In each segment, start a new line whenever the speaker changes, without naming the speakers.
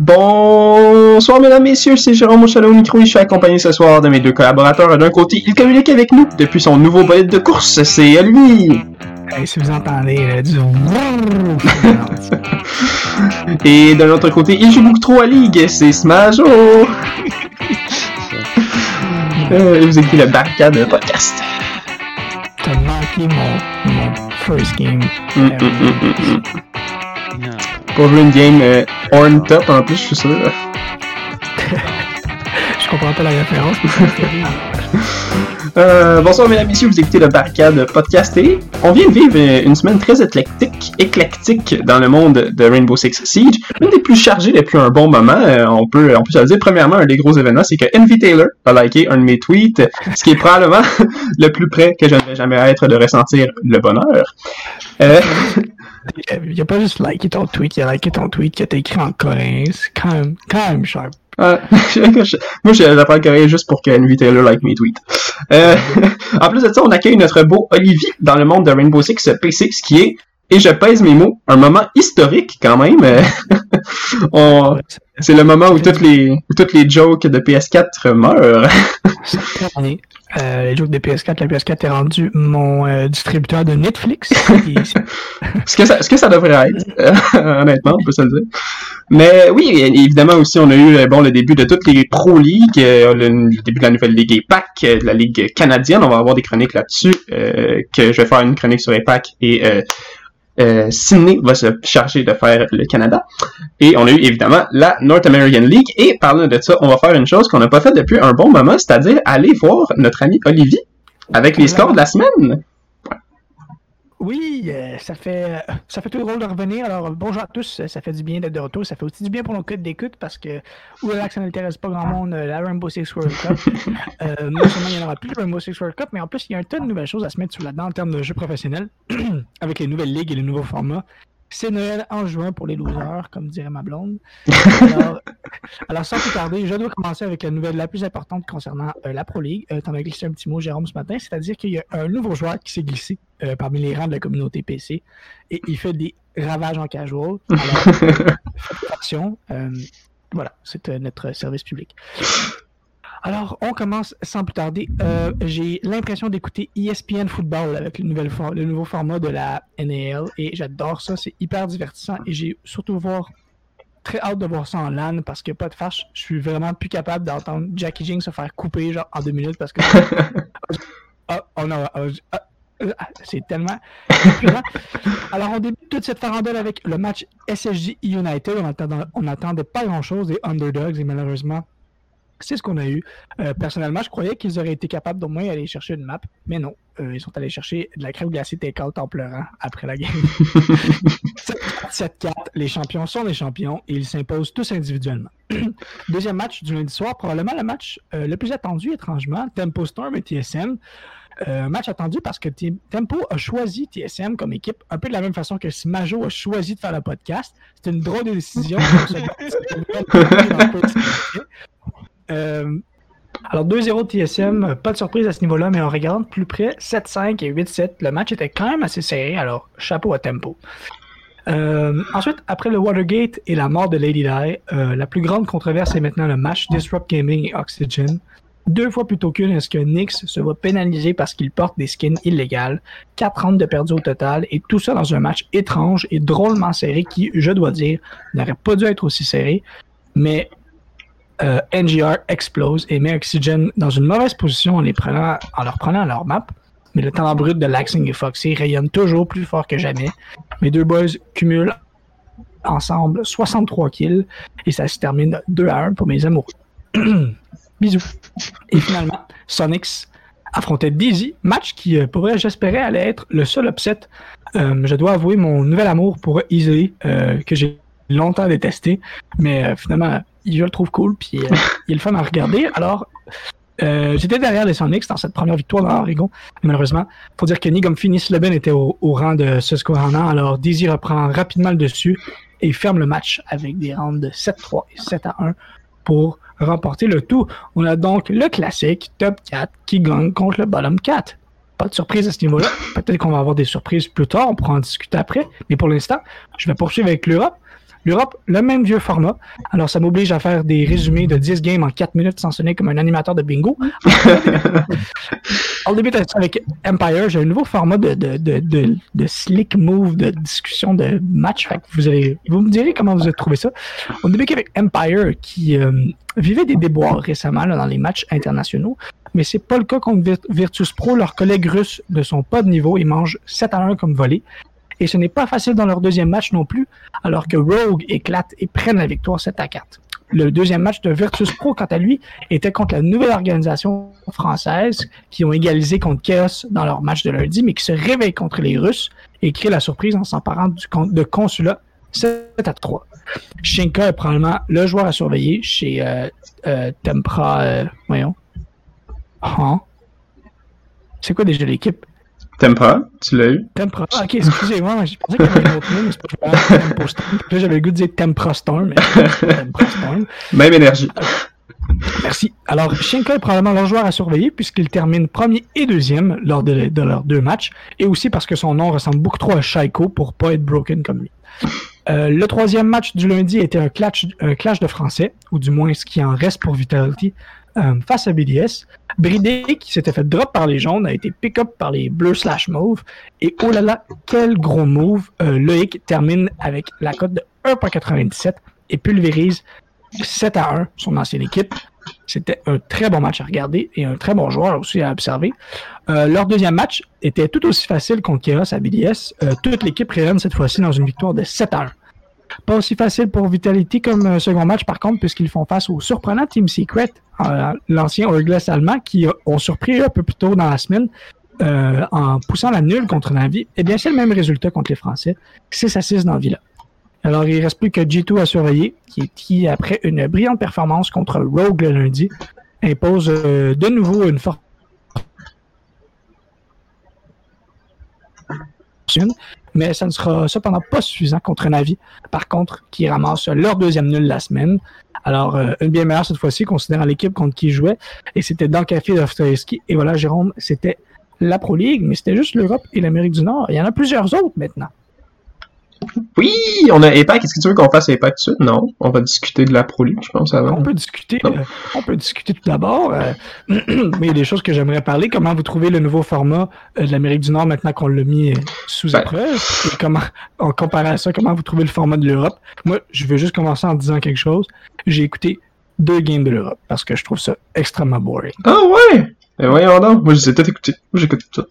Bonsoir mesdames, messieurs, c'est Jérôme Mouchalot au micro et je suis accompagné ce soir de mes deux collaborateurs. D'un côté, il communique avec nous depuis son nouveau bolide de course, c'est lui.
Hey, si vous entendez euh, du...
Et de l'autre côté, il joue beaucoup trop à Ligue, c'est Smajo. Euh, vous écoutez le Barricade podcast.
T'as manqué mon, mon first game.
Mm, mm, mm, Pour jouer une game euh, Horn Top en plus, je suis sûr.
Je comprends pas la référence.
Euh, bonsoir mesdames et messieurs, vous écoutez le Barricade podcast et on vient de vivre une semaine très éclectique, éclectique dans le monde de Rainbow Six Siege. Une des plus chargées depuis un bon moment, euh, on peut on peut se le dire. Premièrement, un des gros événements, c'est que Envy Taylor a liké un de mes tweets, ce qui est probablement le plus près que j'aimerais jamais être de ressentir le bonheur. Euh,
Il a pas juste liké ton tweet, il a liké ton tweet a été écrit en coréen. C'est quand même, quand même sharp.
Moi, je j'apprends coréen juste pour que Envy Taylor like mes tweets. Euh, en plus de ça, on accueille notre beau Olivier dans le monde de Rainbow Six P6 qui est, et je pèse mes mots, un moment historique quand même. On- C'est le moment où toutes les, où toutes les jokes de PS4 meurent.
Euh, les jokes de PS4, la PS4 est rendu mon euh, distributeur de Netflix. Et
ce que ça, ce que ça devrait être, euh, honnêtement, on peut se le dire. Mais oui, évidemment aussi, on a eu euh, bon le début de toutes les Pro League, le, le début de la nouvelle Ligue EPAC, de la Ligue canadienne. On va avoir des chroniques là-dessus, euh, que je vais faire une chronique sur EPAC et euh, Sydney va se charger de faire le Canada. Et on a eu évidemment la North American League. Et parlant de ça, on va faire une chose qu'on n'a pas fait depuis un bon moment, c'est-à-dire aller voir notre ami Olivier avec les scores de la semaine.
Oui, euh, ça fait ça fait tout drôle de revenir. Alors bonjour à tous, ça fait du bien d'être de retour. Ça fait aussi du bien pour nos codes d'écoute parce que que ça n'intéresse pas grand monde euh, la Rainbow Six World Cup. euh, non seulement il n'y en aura plus de Rainbow Six World Cup, mais en plus il y a un tas de nouvelles choses à se mettre sous la dent en termes de jeux professionnels avec les nouvelles ligues et les nouveaux formats. C'est Noël en juin pour les losers, comme dirait ma blonde. Alors, alors, sans plus tarder, je dois commencer avec la nouvelle la plus importante concernant euh, la Pro League. Euh, T'en as glissé un petit mot, Jérôme, ce matin, c'est-à-dire qu'il y a un nouveau joueur qui s'est glissé euh, parmi les rangs de la communauté PC et il fait des ravages en casual. Alors, faites attention. Voilà, c'est notre service public. Alors, on commence sans plus tarder. Euh, J'ai l'impression d'écouter ESPN Football avec le, nouvel for- le nouveau format de la NAL et j'adore ça. C'est hyper divertissant et j'ai surtout voir très hâte de voir ça en LAN parce que pas de fâche, je suis vraiment plus capable d'entendre Jackie Jing se faire couper genre en deux minutes parce que ah, ah, ah, c'est tellement. Alors on débute toute cette farandole avec le match SSJ United. On attendait, on attendait pas grand chose des underdogs et malheureusement c'est ce qu'on a eu. Euh, personnellement, je croyais qu'ils auraient été capables d'au moins aller chercher une map, mais non. Euh, ils sont allés chercher de la crème glacée take-out en pleurant après la game. 7-4, les champions sont les champions et ils s'imposent tous individuellement. Deuxième match du lundi soir, probablement le match euh, le plus attendu, étrangement, Tempo Storm et TSM. Euh, un match attendu parce que T- Tempo a choisi TSM comme équipe, un peu de la même façon que Smajo a choisi de faire le podcast. C'était une drôle de décision. Euh, alors 2-0 TSM, pas de surprise à ce niveau-là, mais on regarde de plus près 7-5 et 8-7. Le match était quand même assez serré, alors chapeau à Tempo. Euh, ensuite, après le Watergate et la mort de Lady Di, euh, la plus grande controverse est maintenant le match Disrupt Gaming et Oxygen. Deux fois plutôt qu'une, est-ce que Nyx se voit pénalisé parce qu'il porte des skins illégales, 4 rounds de perdu au total, et tout ça dans un match étrange et drôlement serré qui, je dois dire, n'aurait pas dû être aussi serré, mais euh, NGR explose et met Oxygen dans une mauvaise position en, les prenant, en leur prenant leur map. Mais le talent brut de Laxing et Foxy rayonne toujours plus fort que jamais. Mes deux boys cumulent ensemble 63 kills et ça se termine 2 à 1 pour mes amoureux. Bisous. Et finalement, Sonics affrontait Dizzy, match qui, euh, pour vrai, j'espérais allait être le seul upset. Euh, je dois avouer mon nouvel amour pour euh, que j'ai longtemps détesté, mais finalement, je le trouve cool, puis euh, il est le fun à regarder. Alors, euh, j'étais derrière les Sonics dans cette première victoire dans Oregon. Malheureusement, faut dire que Nigam Finis Leben était au, au rang de Susquehanna, alors Dizzy reprend rapidement le dessus et ferme le match avec des rounds de 7-3 et 7-1 pour remporter le tout. On a donc le classique top 4 qui gagne contre le bottom 4. Pas de surprise à ce niveau-là. Peut-être qu'on va avoir des surprises plus tard, on pourra en discuter après. Mais pour l'instant, je vais poursuivre avec l'Europe. L'Europe, le même vieux format. Alors, ça m'oblige à faire des résumés de 10 games en 4 minutes sans sonner comme un animateur de bingo. On débute avec Empire. J'ai un nouveau format de, de, de, de, slick move, de discussion de match. vous, allez, vous me direz comment vous avez trouvé ça. On débute avec Empire qui euh, vivait des déboires récemment dans les matchs internationaux. Mais c'est pas le cas contre Virtus Pro. Leurs collègues russes ne sont pas de niveau. Ils mangent 7 à 1 comme volé. Et ce n'est pas facile dans leur deuxième match non plus, alors que Rogue éclate et prennent la victoire 7 à 4. Le deuxième match de Virtus Pro, quant à lui, était contre la nouvelle organisation française qui ont égalisé contre Chaos dans leur match de lundi, mais qui se réveille contre les Russes et crée la surprise en s'emparant de Consulat 7 à 3. Shinka est probablement le joueur à surveiller chez euh, euh, Tempra. Euh, voyons. Hein? C'est quoi déjà l'équipe?
Tempra, tu l'as eu?
Tempra, ah, ok, excusez-moi, je pensais qu'il y avait un autre nom, mais c'est pas Tempo Storm. Là, j'avais le goût de dire Tempra Storm, mais Tempra
Storm. Même énergie.
Merci. Alors, Shinka est probablement leur joueur à surveiller puisqu'il termine premier et deuxième lors de, leurs deux matchs, et aussi parce que son nom ressemble beaucoup trop à Shaiko pour pas être broken comme lui. Euh, le troisième match du lundi était un clash, un clash de français, ou du moins ce qui en reste pour Vitality, euh, face à BDS. Bridé, qui s'était fait drop par les jaunes, a été pick-up par les bleus slash mauve. Et oh là là, quel gros move. Euh, Loïc termine avec la cote de 1.97 et pulvérise 7 à 1 son ancienne équipe. C'était un très bon match à regarder et un très bon joueur aussi à observer. Euh, leur deuxième match était tout aussi facile contre Chaos à BDS. toute l'équipe réunit cette fois-ci dans une victoire de 7 à 1. Pas aussi facile pour Vitality comme euh, second match, par contre, puisqu'ils font face au surprenant Team Secret, euh, l'ancien Orglass allemand, qui ont surpris un peu plus tôt dans la semaine euh, en poussant la nulle contre Navi. Eh bien, c'est le même résultat contre les Français. 6 à 6 dans Villa. Alors, il ne reste plus que G2 à surveiller, qui, qui, après une brillante performance contre Rogue le lundi, impose de nouveau une forte mais ça ne sera cependant pas suffisant contre Navi, par contre, qui ramasse leur deuxième nul la semaine. Alors, euh, une bien meilleure cette fois-ci, considérant l'équipe contre qui jouait, et c'était dans le café d'Ostoevski. Et voilà, Jérôme, c'était la Pro League, mais c'était juste l'Europe et l'Amérique du Nord. Il y en a plusieurs autres maintenant.
Oui, on a EPAC. Est-ce que tu veux qu'on fasse EPAC tout de suite? Non. On va discuter de la Pro League, je pense, avant.
On peut discuter, euh, on peut discuter tout d'abord. Euh, mais il y a des choses que j'aimerais parler. Comment vous trouvez le nouveau format euh, de l'Amérique du Nord maintenant qu'on l'a mis sous ben. épreuve? Et comment, en comparant à ça, comment vous trouvez le format de l'Europe? Moi, je vais juste commencer en disant quelque chose. J'ai écouté deux games de l'Europe parce que je trouve ça extrêmement boring.
Ah ouais! Mais voyons donc, moi je les ai tout écoutés. Moi j'écoute tout.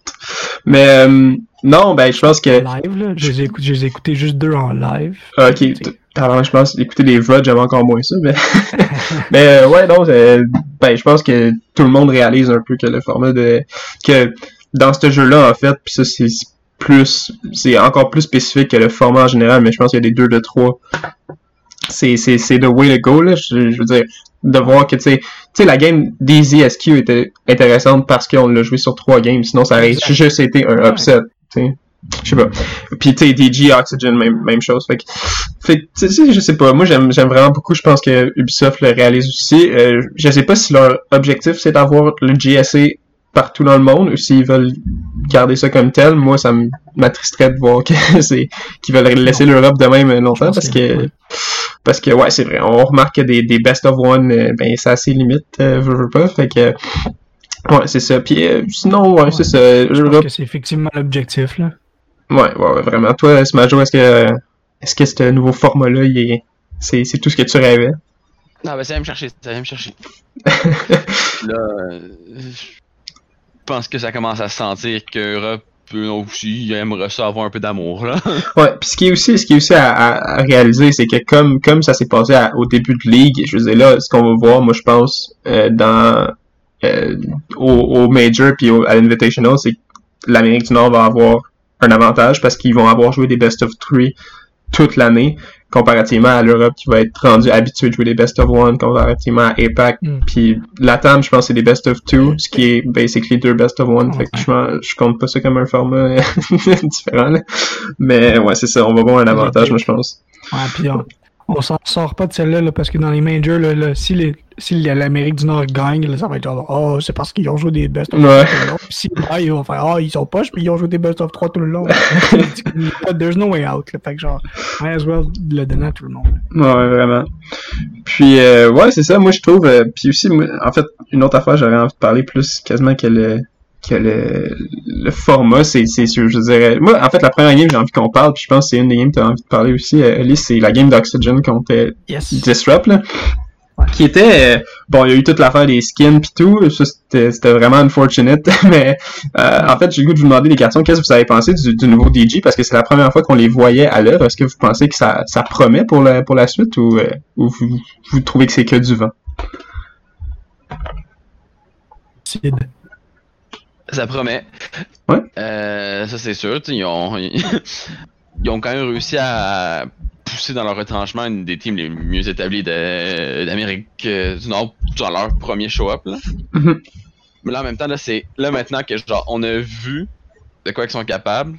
Mais euh, non, ben je pense que.
Live, là, je les ai, juste deux en live.
Ah, ok. Alors je pense écouter les VOD, j'avais encore moins ça, mais. mais euh, ouais, non, ben je pense que tout le monde réalise un peu que le format de. que dans ce jeu-là, en fait, puis ça c'est plus. c'est encore plus spécifique que le format en général, mais je pense qu'il y a des 2 de 3 c'est the way to go là je, je veux dire de voir que, tu sais, sais, la game d'Easy SQ était intéressante parce qu'on l'a joué sur trois games, sinon ça aurait juste été un upset, tu sais. Je sais pas. Puis, tu sais, DG, Oxygen, même, même chose. Fait que, fait tu sais, je sais pas. Moi, j'aime, j'aime vraiment beaucoup. Je pense que Ubisoft le réalise aussi. Euh, je sais pas si leur objectif, c'est d'avoir le GSA partout dans le monde ou s'ils veulent garder ça comme tel. Moi, ça m'attristerait de voir que c'est, qu'ils veulent laisser l'Europe de même longtemps parce que, parce que, ouais, c'est vrai. On remarque que des, des best of one, euh, ben, c'est assez limite, euh, je veux pas. Fait que, ouais, c'est ça. Puis, euh, sinon, ouais, c'est ça.
Je pense que c'est effectivement l'objectif, là.
Ouais, ouais, vraiment. Toi, Smajo, est-ce que, est-ce que ce nouveau format-là, il est, c'est, c'est tout ce que tu rêvais?
Non, ben, ça vient me chercher, ça vient me chercher. là, je pense que ça commence à se sentir qu'Europe aussi aimerait ça avoir un peu d'amour là.
ouais, puis ce qui est aussi ce qui est aussi à, réaliser c'est que comme comme ça s'est passé au début de ligue, je veux dire là ce qu'on va voir moi je pense euh, dans euh, au, au, major puis à l'invitational c'est que l'Amérique du Nord va avoir un avantage parce qu'ils vont avoir joué des best of three toute l'année comparativement à l'Europe qui va être rendu habitué de jouer des best of one comparativement à APAC mm. puis la TAM je pense c'est des best of two ce qui est basically deux best of one. Fait que je, je, compte pas ça comme un format différent mais ouais c'est ça on va voir un avantage moi je pense.
Ouais puis on s'en sort pas de celle-là là, parce que dans les majors, là, là, si, l'Amérique du Nord gagne, là, ça va être genre Oh, c'est parce qu'ils ont joué des best of
Ouais.
3 tout le long. Puis Si là, ils vont faire Oh, ils sont poches, puis ils ont joué des best of 3 tout le long. There's no way out. Là. Fait que genre, might as well le donner à tout le monde.
Ouais, vraiment. Puis, euh, ouais, c'est ça, moi, je trouve. euh, puis aussi, moi, en fait, une autre affaire, j'aurais envie de parler plus quasiment que le, que le, le format, c'est, c'est sûr, je dirais. Moi, en fait, la première game, j'ai envie qu'on parle, puis je pense que c'est une des games que t'as envie de parler aussi, euh, Ellie, c'est la game d'Oxygen contre euh,
Yes.
Disrupt, là. Qui était, euh, bon, il y a eu toute l'affaire des skins pis tout, ça c'était, c'était vraiment unfortunate, mais euh, en fait, j'ai le goût de vous demander des questions, qu'est-ce que vous avez pensé du, du nouveau DJ, parce que c'est la première fois qu'on les voyait à l'œuvre, est-ce que vous pensez que ça, ça promet pour la, pour la suite, ou, euh, ou vous, vous trouvez que c'est que du vent?
Ça promet.
Ouais.
Euh, ça, c'est sûr. Ils ont, ils ont quand même réussi à pousser dans leur retranchement une des teams les mieux établies d'Amérique euh, du Nord dans leur premier show-up. là.
Mhm.
Mais là, en même temps, là, c'est là maintenant que genre on a vu de quoi ils sont capables.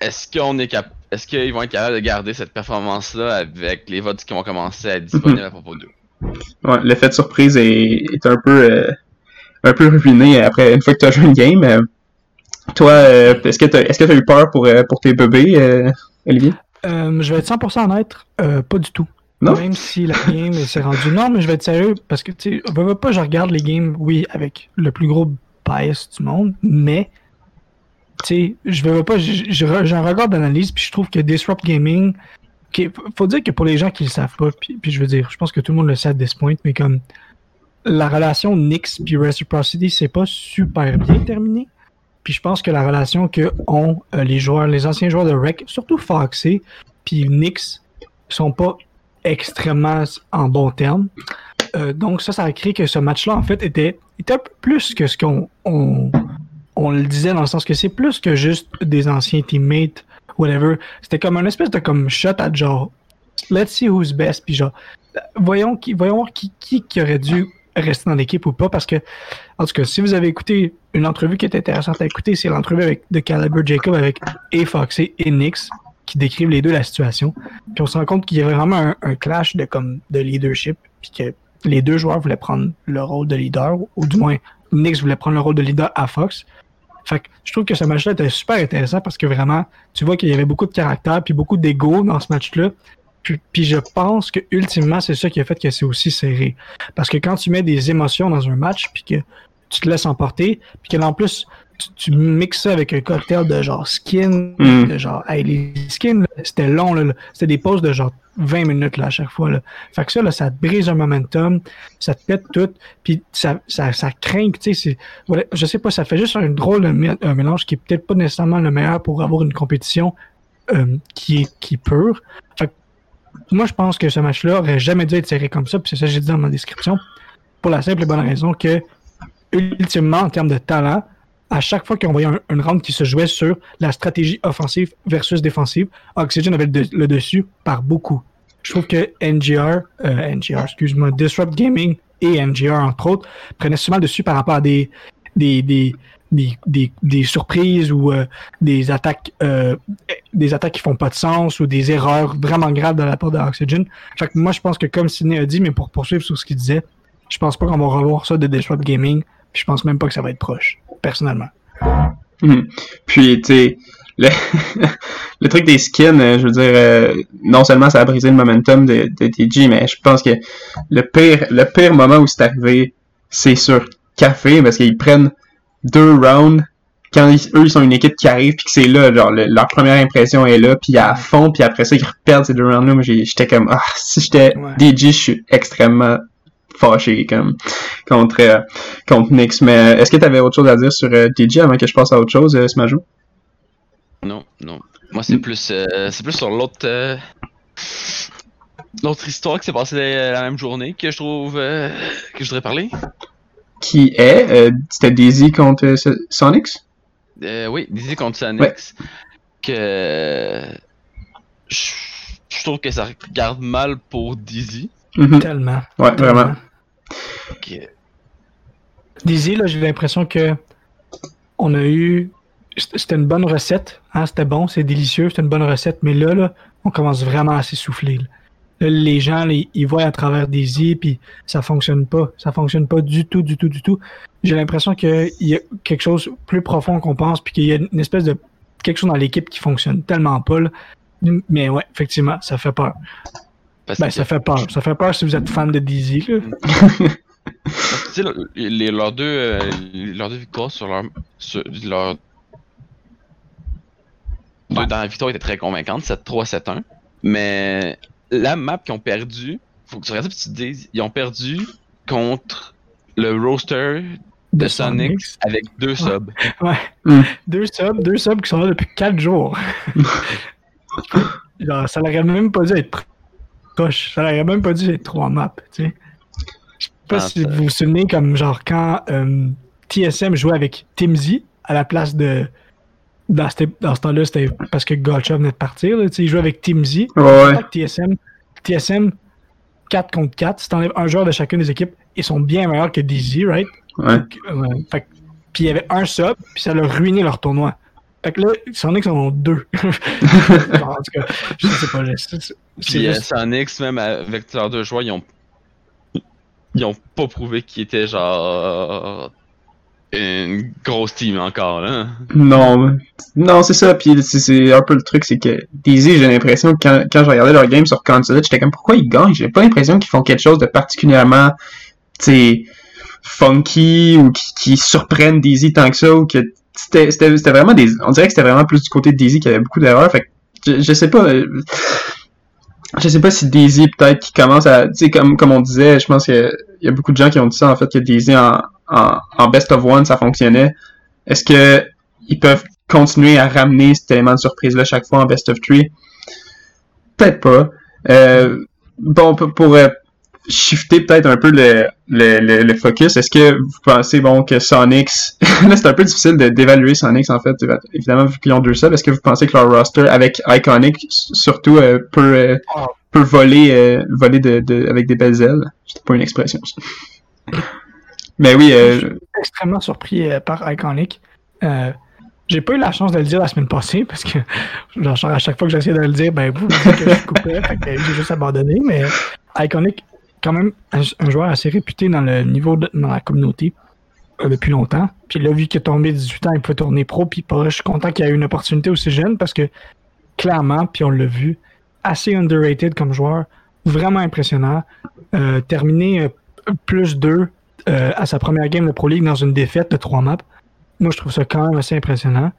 Est-ce qu'on est cap Est-ce qu'ils vont être capables de garder cette performance-là avec les votes qui vont commencer à être disponibles à propos d'eux?
Ouais, l'effet de surprise est, est un peu, euh, un peu ruiné après, une fois que tu as joué une game. euh. toi, euh, est-ce que tu t'as eu peur pour, euh, pour tes bébés, Olivier?
Je vais être 100% honnête, pas du tout.
Non?
Même si la game s'est rendue. Non, mais je vais être sérieux parce que, tu sais, veux, pas, je regarde les games, oui, avec le plus gros bias du monde, mais, tu sais, je veux pas, je- je- j'ai un regard d'analyse, puis je trouve que Disrupt Gaming, ok, faut dire que pour les gens qui le savent pas, puis, puis je veux dire, je pense que tout le monde le sait à this point, mais comme la relation Nix puis Reciprocity, c'est pas super bien terminé. Puis je pense que la relation que ont euh, les joueurs, les anciens joueurs de Rec, surtout Foxy, puis Nix, sont pas extrêmement en bon terme. Euh, donc ça, ça a créé que ce match-là, en fait, était, un peu plus que ce qu'on on, le disait, dans le sens que c'est plus que juste des anciens teammates, whatever. C'était comme un espèce de comme shot à genre, let's see who's best, puis genre, voyons qui, voyons qui, qui, qui aurait dû rester dans l'équipe ou pas, parce que, en tout cas, si vous avez écouté une entrevue qui est intéressante à écouter, c'est l'entrevue avec de Caliber Jacob avec et Foxy et Nix, qui décrivent les deux la situation. Puis on se rend compte qu'il y avait vraiment un, clash de leadership, puis que les deux joueurs voulaient prendre le rôle de leader, ou, ou du moins Nix voulait prendre le rôle de leader à Fox. Fait que je trouve que ce match-là était super intéressant parce que vraiment, tu vois qu'il y avait beaucoup de caractère puis beaucoup d'ego dans ce match-là. Puis, puis je pense que ultimement, c'est ça qui a fait que c'est aussi serré. Parce que quand tu mets des émotions dans un match, puis que tu te laisses emporter, puis que en plus, tu, tu mixes ça avec un cocktail de genre skin,
Mm.
de genre, hey, les skins, c'était long, là, là. c'était des pauses de genre 20 minutes là, à chaque fois. Là. Fait que ça, là, ça te brise un momentum, ça te pète tout, puis ça, ça, ça craint, tu sais, voilà, je sais pas, ça fait juste un drôle de mélange qui est peut-être pas nécessairement le meilleur pour avoir une compétition euh, qui est qui est pure. Fait que moi, je pense que ce match-là aurait jamais dû être serré comme ça, puis c'est ça que j'ai dit dans ma description, pour la simple et bonne raison que, ultimement, en termes de talent, à chaque fois qu'on voyait un, une round qui se jouait sur la stratégie offensive versus défensive, Oxygen avait le dessus par beaucoup. Je trouve que NGR, euh, NGR, excuse-moi, Disrupt Gaming et NGR, entre autres, prenaient souvent le dessus par rapport à des, des, des, des, des, des surprises ou euh, des attaques euh, des attaques qui font pas de sens ou des erreurs vraiment graves de la part de Oxygen. Fait que moi, je pense que comme Sidney a dit, mais pour poursuivre sur ce qu'il disait, je pense pas qu'on va revoir ça de Disrupt Gaming. Je pense même pas que ça va être proche, personnellement.
Mhm. Puis, tu sais, le, le truc des skins, euh, je veux dire, non seulement ça a brisé le momentum de, de TG, mais je pense que le pire, le pire moment où c'est arrivé, c'est sur Café, parce qu'ils prennent deux rounds, quand ils- eux, ils sont une équipe qui arrive, puis que c'est là, genre, le- leur première impression est là, puis à fond, puis après ça, ils perdent ces deux rounds-là, moi, j'ai- j'étais comme, ah, si j'étais
Ouais.
DG, je suis extrêmement fâché, comme, contre, euh, contre Nix. Mais euh, est-ce que tu avais autre chose à dire sur euh, DJ avant que je passe à autre chose, euh, Smajo?
Non, non. Moi, c'est plus, euh, c'est plus sur l'autre, euh, l'autre histoire qui s'est passée la, la même journée que je trouve euh, que je voudrais parler.
Qui est, euh, c'était Daisy contre euh, So- Sonics?
Euh, oui, Dizzy contre Sanix. Que je, je trouve que ça regarde mal pour Dizzy.
Mhm.
Tellement.
Ouais, vraiment.
Que-
Dizzy, là, j'ai l'impression que on a eu. C'était une bonne recette. Hein, c'était bon, c'est délicieux, c'était une bonne recette. Mais là, là, on commence vraiment à s'essouffler. Les gens, les- ils voient à travers des i, puis ça fonctionne pas. Ça fonctionne pas du tout, du tout, du tout. J'ai l'impression qu'il y a quelque chose plus profond qu'on pense, puis qu'il y a une espèce de quelque chose dans l'équipe qui fonctionne tellement pas. là. Mais ouais, effectivement, ça fait peur.
Parce
Ben,
que,
ça fait peur. Ça fait peur si vous êtes fan de Dizzy. Là.
tu sais, le- les- leurs deux, euh, leurs deux victoires sur leur, sur leur deux dans la victoire étaient très convaincantes, 7-3, 7-1. Mais la map qu'ils ont perdu, faut que tu regardes et tu te dises, ils ont perdu contre le roster de Sonic avec deux subs.
Ouais.
Hmm.
Deux subs, deux subs qui sont là depuis 4 jours. Genre, ça l'aurait même pas dû être proche. Ça l'aurait même pas dû être trois maps, tu sais. Je sais pas
Ah,
si
ça-
vous vous souvenez, comme genre quand euh, TSM jouait avec Timzy à la place de. Dans, cette- dans ce temps-là, c'était parce que Gotcha venait de partir. là, il jouait avec Timzy.
Ouais, ouais.
TSM, TSM 4 contre 4, si t'enlèves un joueur de chacune des équipes, ils sont bien meilleurs que Dizzy, right?
Ouais.
Ouais, fait puis il y avait un sub, puis ça a ruiné leur tournoi. Fait que là, Sonic en ont deux. En tout cas, je sais pas.
Puis euh,
juste-
Sonics, même avec leurs deux joueurs, ils ont. Ils ont pas prouvé qu'ils étaient genre. Une grosse team encore, là.
Non, non, c'est ça. Puis c'est- un peu le truc, c'est que Daisy, j'ai l'impression que quand, quand je regardais leur game sur console, j'étais comme pourquoi ils gagnent? J'ai pas l'impression qu'ils font quelque chose de particulièrement, tu funky ou qui, qui surprennent Daisy tant que ça ou que c'était vraiment des, on dirait que c'était vraiment plus du côté de Daisy qu'il y avait beaucoup d'erreurs. Fait que je, je sais pas. euh, Je sais pas si Daisy peut-être qui commence à, tu sais, comme comme on disait, je pense qu'il y a beaucoup de gens qui ont dit ça en fait que Daisy en, en, best of one ça fonctionnait. Est-ce que ils peuvent continuer à ramener cet élément de surprise-là chaque fois en best of three? Peut-être pas. Euh, bon, pour, euh, shifter peut-être un peu le, le, le, focus, est-ce que vous pensez bon que Sonics, là c'est un peu difficile d'évaluer Sonics en fait, évidemment vu qu'ils ont deux subs, est-ce que vous pensez que leur roster avec Iconic surtout euh, peut, euh, peut voler, voler de, de, avec des belles ailes? C'est pas une expression ça. Mais oui, euh,
Je suis extrêmement surpris euh, par Iconic. Euh, j'ai pas eu la chance de le dire la semaine passée parce que genre, à chaque fois que j'essayais de le dire, ben vous, vous dites que je coupais, fait que j'ai juste abandonné. Mais Iconic, quand même, un, joueur assez réputé dans le niveau de- dans la communauté depuis longtemps. Puis là, vu qu'il est tombé 18 ans, il peut tourner pro. Puis je suis content qu'il y ait une opportunité aussi jeune parce que clairement, puis on l'a vu, assez underrated comme joueur, vraiment impressionnant. Terminé plus 2 euh, à sa première game de Pro League dans une défaite de 3 maps. Moi, je trouve ça quand même assez impressionnant.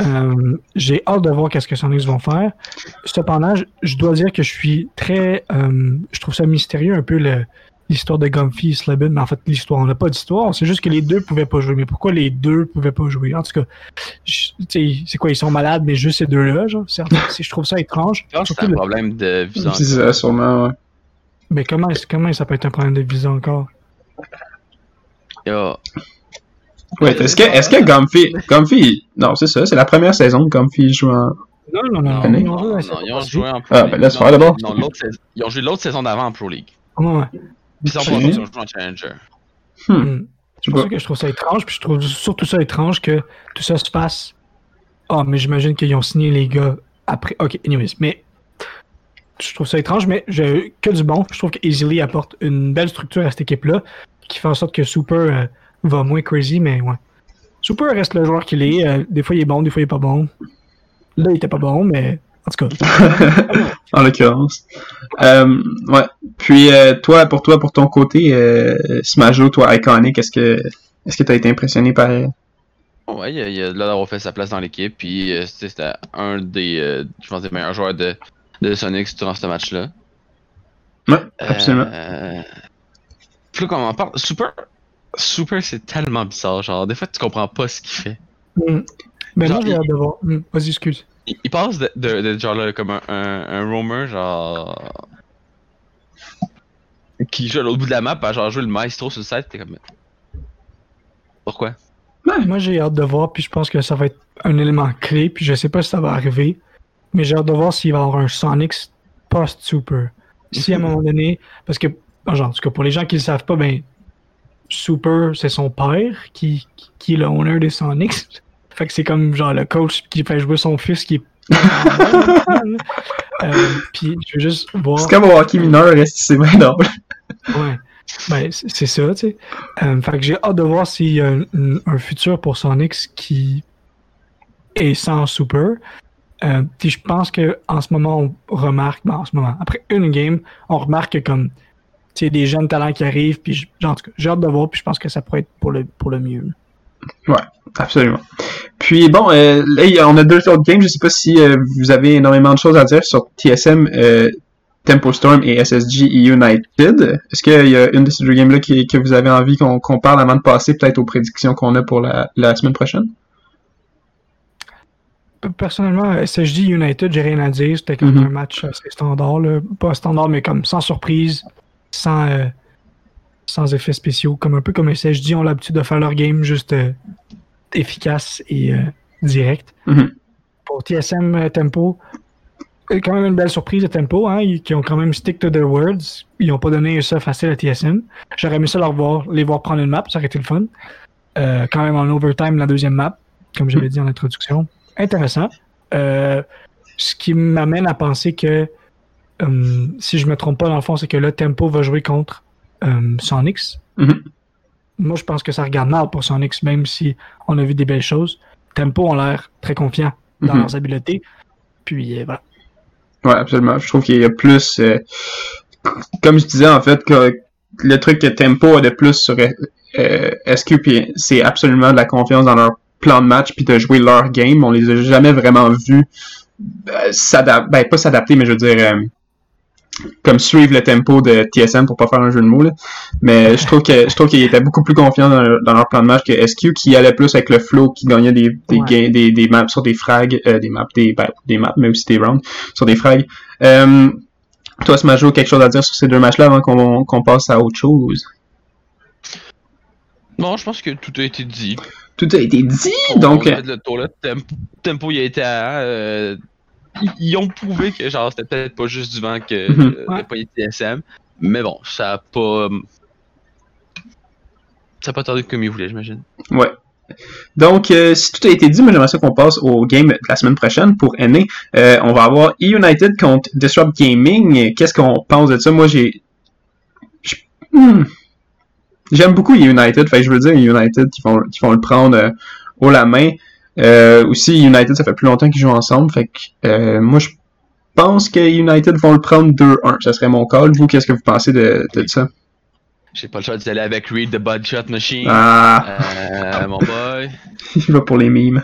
Euh, J'ai hâte de voir qu'est-ce que Sonics vont faire. Cependant, je, je dois dire que je suis très. euh, je trouve ça mystérieux un peu l'histoire de Gumpy et Slabin. Mais en fait, l'histoire, on n'a pas d'histoire. C'est juste que les deux pouvaient pas jouer. Mais pourquoi les deux pouvaient pas jouer? En tout cas, c'est quoi? Ils sont malades, mais juste ces deux-là, genre. Je trouve ça étrange.
Je pense que c'est un
le-
problème de visa.
c'est ça, sûrement, ouais.
Mais comment, comment ça peut être un problème de visa encore?
Yo,
Ouais, est-ce que, est-ce que Gumpy, Gumpy, non, c'est ça, c'est la première saison que Gumpy joue en,
Non, non, non.
Non,
ils ont joué
non,
la
non,
saison
ils ont
passée.
joué en Pro
Ah,
League.
ben laisse
Non,
faire d'abord.
Ils ont joué l'autre saison d'avant en Pro League.
Ouais.
Puis ils ont joué en Challenger.
Hmm.
Hmm. C'est pour ça que je trouve ça étrange, puis je trouve surtout ça étrange que tout ça se passe. Ah, mais j'imagine qu'ils ont signé les gars après. Ok, anyways, mais je trouve ça étrange, mais je... que du bon. Je trouve que Easily apporte une belle structure à cette équipe-là, qui fait en sorte que Super euh, va moins crazy, mais ouais. Super reste le joueur qu'il est. euh, des fois il est bon, des fois il est pas bon. Là, il était pas bon, mais en tout cas.
en l'occurrence. Euh, ouais. Puis euh, toi, pour toi, pour ton côté, euh, Smajo, toi, Iconic, est-ce que est-ce que t'as été impressionné par
Ouais, il a, il a là d'avoir fait sa place dans l'équipe, puis euh, c'était c'était un des, euh, je pense, des meilleurs joueurs de, de Sonic durant ce match-là.
Ouais, absolument.
Euh... Plus qu'on en parle, Super, Super c'est tellement bizarre, genre des fois tu comprends pas ce qu'il fait.
Hmm. Ben
Genre,
non, j'ai hâte de voir. Hmm, Vas-y, excuse.
Il, il passe de, de, de genre là comme un, un, un roamer genre qui joue à l'autre bout de la map à genre jouer le maestro sur le site, t'es comme pourquoi?
Moi, j'ai hâte de voir, puis je pense que ça va être un élément clé, puis je sais pas si ça va arriver, mais j'ai hâte de voir s'il va y avoir un Sonics post-Super. Si à un moment donné, parce que, genre, en tout cas, pour les gens qui le savent pas, ben, Super, c'est son père qui, qui, est le owner des Sonics. Fait que c'est comme, genre, le coach qui fait jouer son fils qui est Euh, puis je veux juste voir.
C'est comme au hockey mineur, reste c'est bien.
Ouais. Ben, c'est ça, tu sais. Euh, fait que j'ai hâte de voir s'il y a un, un- un futur pour Sonics qui est sans super. Euh, puis je pense que en ce moment, on remarque, ben, en ce moment, après une game, on remarque que comme, tu sais, des jeunes talents qui arrivent, puis j'ai hâte de voir, puis je pense que ça pourrait être pour le, pour le mieux.
Absolument. Puis bon, euh, là, on a deux autres games. Je sais pas si euh, vous avez énormément de choses à dire sur TSM, euh, Tempo Storm et SSG United. Est-ce qu'il y a une de ces deux games-là que vous avez envie qu'on qu'on parle avant de passer peut-être aux prédictions qu'on a pour la, la semaine prochaine?
Personnellement, SSJ United, j'ai rien à dire. C'était comme
Mhm.
un match assez standard, là. pas standard, mais comme sans surprise, sans, euh, sans effets spéciaux, comme un peu comme SSJ ont l'habitude de faire leur game juste euh, efficace et euh, direct.
Mhm.
Pour TSM Tempo, quand même une belle surprise de Tempo, hein, qui ont quand même stick to their words. Ils n'ont pas donné ça facile à TSM. J'aurais aimé ça leur voir, les voir prendre une map, ça aurait été le fun. Quand même en overtime, la deuxième map, comme j'avais dit en introduction. Intéressant. Euh, ce qui m'amène à penser que, euh, si je me trompe pas, dans le fond, c'est que là, Tempo va jouer contre euh, Sonics.
Mhm.
Moi, je pense que ça regarde mal pour Sonics, même si on a vu des belles choses. Tempo ont l'air très confiants dans
Mhm.
leurs habiletés. Puis euh, voilà.
Ouais, absolument. Je trouve qu'il y a plus, comme je disais en fait, que le truc que Tempo a de plus sur SQ, c'est absolument de la confiance dans leur plan de match puis de jouer leur game. On les a jamais vraiment vus euh, s'adapter, ben pas s'adapter, mais je veux dire euh, comme suivre le tempo de TSM pour pas faire un jeu de mots là. Mais je trouve que je trouve qu'ils étaient beaucoup plus confiants dans, leur- dans leur plan de match que SQ qui allait plus avec le flow, qui gagnait des des,
Ouais.
gains- des, des maps sur des frags, euh, des maps, des ben, des maps, mais aussi des rounds sur des frags. Euh, toi, Smajo, quelque chose à dire sur ces deux matchs-là avant qu'on qu'on passe à autre chose?
Non, je pense que tout a été dit.
Tout a été dit,
On-
donc...
a fait le tour là. Tempo, tempo il a été à. euh, ils, ont prouvé que genre c'était peut-être pas juste du vent que
Mhm.
euh,
Ouais.
pas été TSM. Mais bon, ça a pas. euh, Ça a pas tardé comme ils voulaient, j'imagine.
Ouais. Donc, euh, si tout a été dit, moi j'aimerais ça qu'on passe au game de la semaine prochaine pour NA. Euh, on va avoir E-United contre Disrupt Gaming. Qu'est-ce qu'on pense de ça? Moi, j'ai... hmm. J'aime beaucoup E-United, fait que je veux dire E-United qui vont, qui vont le prendre euh, haut la main. Euh, aussi, United, ça fait plus longtemps qu'ils jouent ensemble, fait que euh, moi je pense que United vont le prendre 2-1. Ça serait mon call. Vous, qu'est-ce que vous pensez de, de ça?
J'ai pas le choix d'y aller avec Reed the Budshot Machine.
Ah,
Euh, mon boy.
il va pour les mimes.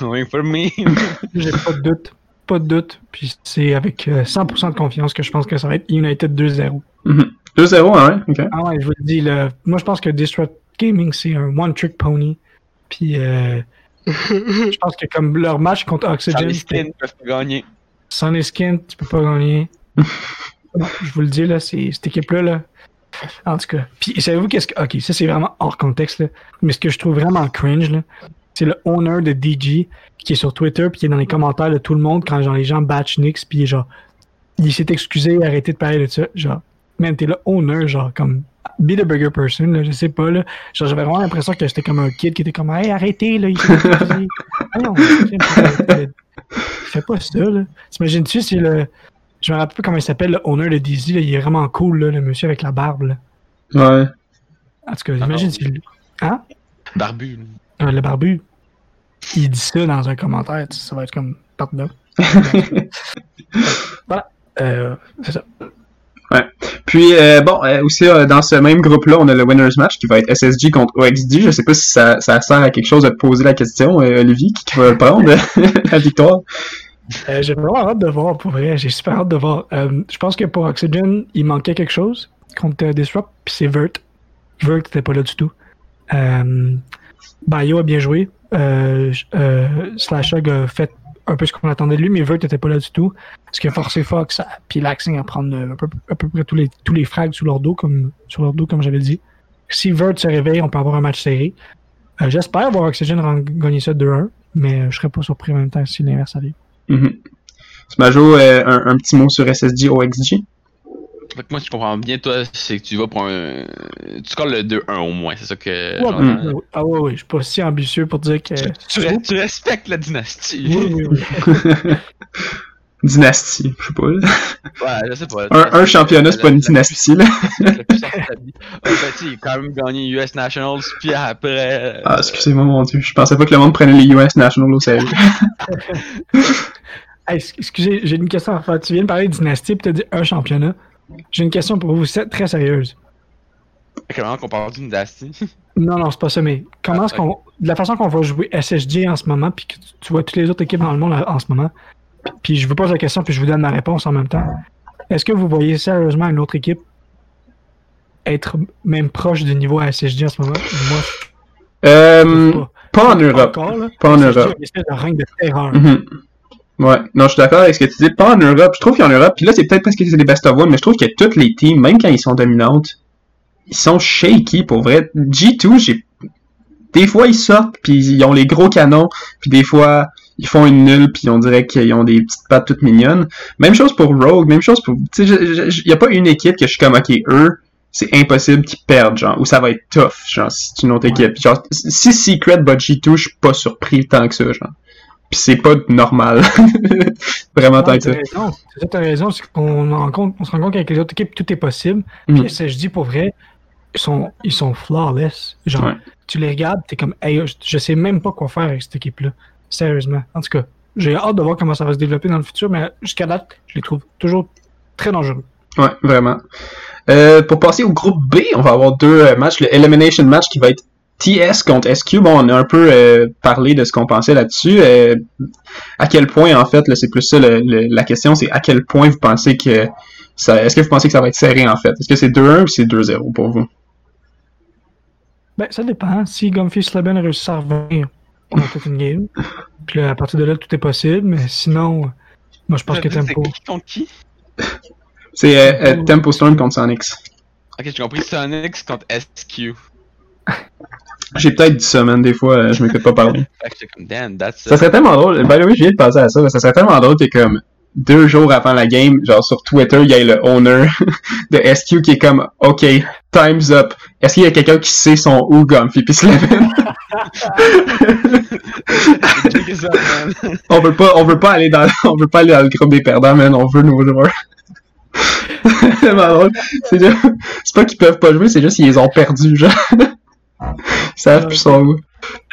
Going for me.
J'ai pas de doute. Pas de doute. Puis c'est avec euh, 100% de confiance que je pense que ça va être United 2-0.
2-0, hein? Ok.
Ah ouais, je vous le dis, là, moi je pense que Disrupt Gaming c'est un one-trick pony. Puis euh, je pense que comme leur match contre Oxygen,
Charlie
c'était
Skin peuvent pas gagner.
Skin, tu peux pas gagner. Non, je vous le dis, là, c'est cette équipe-là, là. En tout cas. Puis savez-vous qu'est-ce que. Ok, ça c'est vraiment hors contexte, là. Mais ce que je trouve vraiment cringe, là, c'est le owner de DG qui est sur Twitter puis qui est dans les commentaires de tout le monde quand genre les gens batch Nix puis genre il s'est excusé, arrêté de parler de ça. Genre, man, t'es le owner, genre comme be the bigger person, là, je sais pas, là. Genre, j'avais vraiment l'impression que j'étais comme un kid qui était comme, hey, arrêtez, là, il fait pas ça, là. T'imagines-tu, c'est le. Je me rappelle pas comment il s'appelle, le owner de Dizzy, là, il est vraiment cool, là, le monsieur avec la barbe, là.
Ouais.
En tout cas, imagine si lui. Hein?
Barbu. là.
Euh, le barbu. Il dit ça dans un commentaire, ça va être comme, là. voilà. Euh, c'est ça.
Puis, euh, bon, euh, aussi, euh, dans ce même groupe-là, on a le winners match qui va être SSG contre OXD. Je sais pas si ça, ça sert à quelque chose de te poser la question, Olivier, qui, qui va prendre, la victoire.
J'ai vraiment hâte de voir, pour vrai. J'ai super hâte de voir. Je pense que pour Oxygen, il manquait quelque chose contre Disrupt, puis c'est Vert. Vert n'était pas là du tout. Bayo a bien joué. Slashog a fait un peu ce qu'on attendait de lui, mais Vert n'était pas là du tout. Ce qui a forcé Fox puis Laxing à prendre euh, à peu, à peu près tous les, tous les frags sous leur dos, comme, sur leur dos, comme j'avais dit. Si Vert se réveille, on peut avoir un match serré. Euh, J'espère voir Oxygen gagner ça 2-1, mais euh, je serais pas surpris en même temps si l'inverse arrive.
Mhm. Smajo, euh, un, un petit mot sur SSG OXG.
Fait que moi, je comprends bien, toi, c'est que tu vas pour un. Tu scores le 2-1 au moins, c'est ça que.
Ouais, ben, ouais, Ah ouais, ouais, je suis pas si ambitieux pour dire que.
Tu, re- tu respectes la dynastie.
Oui, oui, oui.
Dynastie, je sais pas. là.
Ouais, je sais pas.
Un, un championnat, c'est pas une
La- la
dynastie, là.
la. Ouais, ben, il a quand même gagné US Nationals, puis après.
Ah, excusez-moi, mon dieu. Je pensais pas que le monde prenait les US National au sérieux.
Hey, ex- excusez, j'ai une question à faire. Tu viens de parler de dynastie, puis tu as dit un championnat. J'ai une question pour vous, c'est très sérieuse.
Comment qu'on parle d'une dynastie
Non, non, c'est pas ça, mais comment
Ah,
est-ce qu'on. De la façon qu'on va jouer SSG en ce moment, puis que tu- vois toutes les autres équipes dans le monde en ce moment, puis je vous pose la question, puis je vous donne ma réponse en même temps. Est-ce que vous voyez sérieusement une autre équipe être même proche du niveau à SSG en ce moment? Moi,
Euh,
je
pas en Europe.
Encore, là.
Pas en
SSG
Europe.
une espèce de terreur.
Ouais, non, je suis d'accord avec ce que tu dis. Pas en Europe. Je trouve qu'en Europe, puis là, c'est peut-être parce que c'est des best of one, mais je trouve que toutes les teams, même quand ils sont dominantes, ils sont shaky pour vrai. G2, j'ai. Des fois, ils sortent, puis ils ont les gros canons, puis des fois, ils font une nulle, puis on dirait qu'ils ont des petites pattes toutes mignonnes. Même chose pour Rogue, même chose pour. Tu sais, il y a pas une équipe que je suis comme, ok, eux, c'est impossible qu'ils perdent, genre, ou ça va être tough, genre, si c'est une autre équipe. Genre, si Secret bat G2, je suis pas surpris tant que ça, genre. C'est pas normal. Vraiment tant que ça.
ça, t'as raison. C'est qu'on on se rend compte qu'avec les autres équipes, tout est possible.
Mm.
Puis SSG, pour vrai, ils sont, ils sont flawless. Genre,
Ouais.
tu les regardes, t'es comme, hey, je, je sais même pas quoi faire avec cette équipe-là. Sérieusement. En tout cas, j'ai hâte de voir comment ça va se développer dans le futur, mais jusqu'à date, je les trouve toujours très dangereux.
Ouais, vraiment. Euh, pour passer au groupe B, on va avoir deux euh, matchs. Le Elimination match qui va être TS contre SQ. Bon, on a un peu euh, parlé de ce qu'on pensait là-dessus. Euh, à quel point, en fait, là, c'est plus ça le- le- la question, c'est à quel point vous pensez que ça. Est-ce que vous pensez que ça va être serré, en fait? Est-ce que c'est 2-1 ou c'est 2-0 pour vous?
Ben, ça dépend. Si Gumphy Sleben réussit à revenir, on a peut-être une game. Puis là, à partir de là, tout est possible. Mais sinon, moi, je pense que Tempo.
C'est qui contre qui?
C'est euh, euh, Tempo Storm contre Sonics.
Ok, j'ai compris Sonics contre SQ.
J'ai peut-être dit ça, man, des fois, euh, je m'écoute pas parler.
Damn,
Ça
it.
serait tellement drôle. By the way, je viens de penser à ça. Ça serait tellement drôle que comme deux jours avant la game, genre sur Twitter, il y a le owner de SQ qui est comme OK, time's up. Est-ce qu'il y a quelqu'un qui sait son où Gumpy puis se on veut pas on veut pas aller dans on veut pas aller dans le groupe des perdants, man, on veut nos joueurs. c'est tellement drôle. C'est juste- c'est pas qu'ils peuvent pas jouer, c'est juste qu'ils les ont perdus, genre. Ils savent plus son où.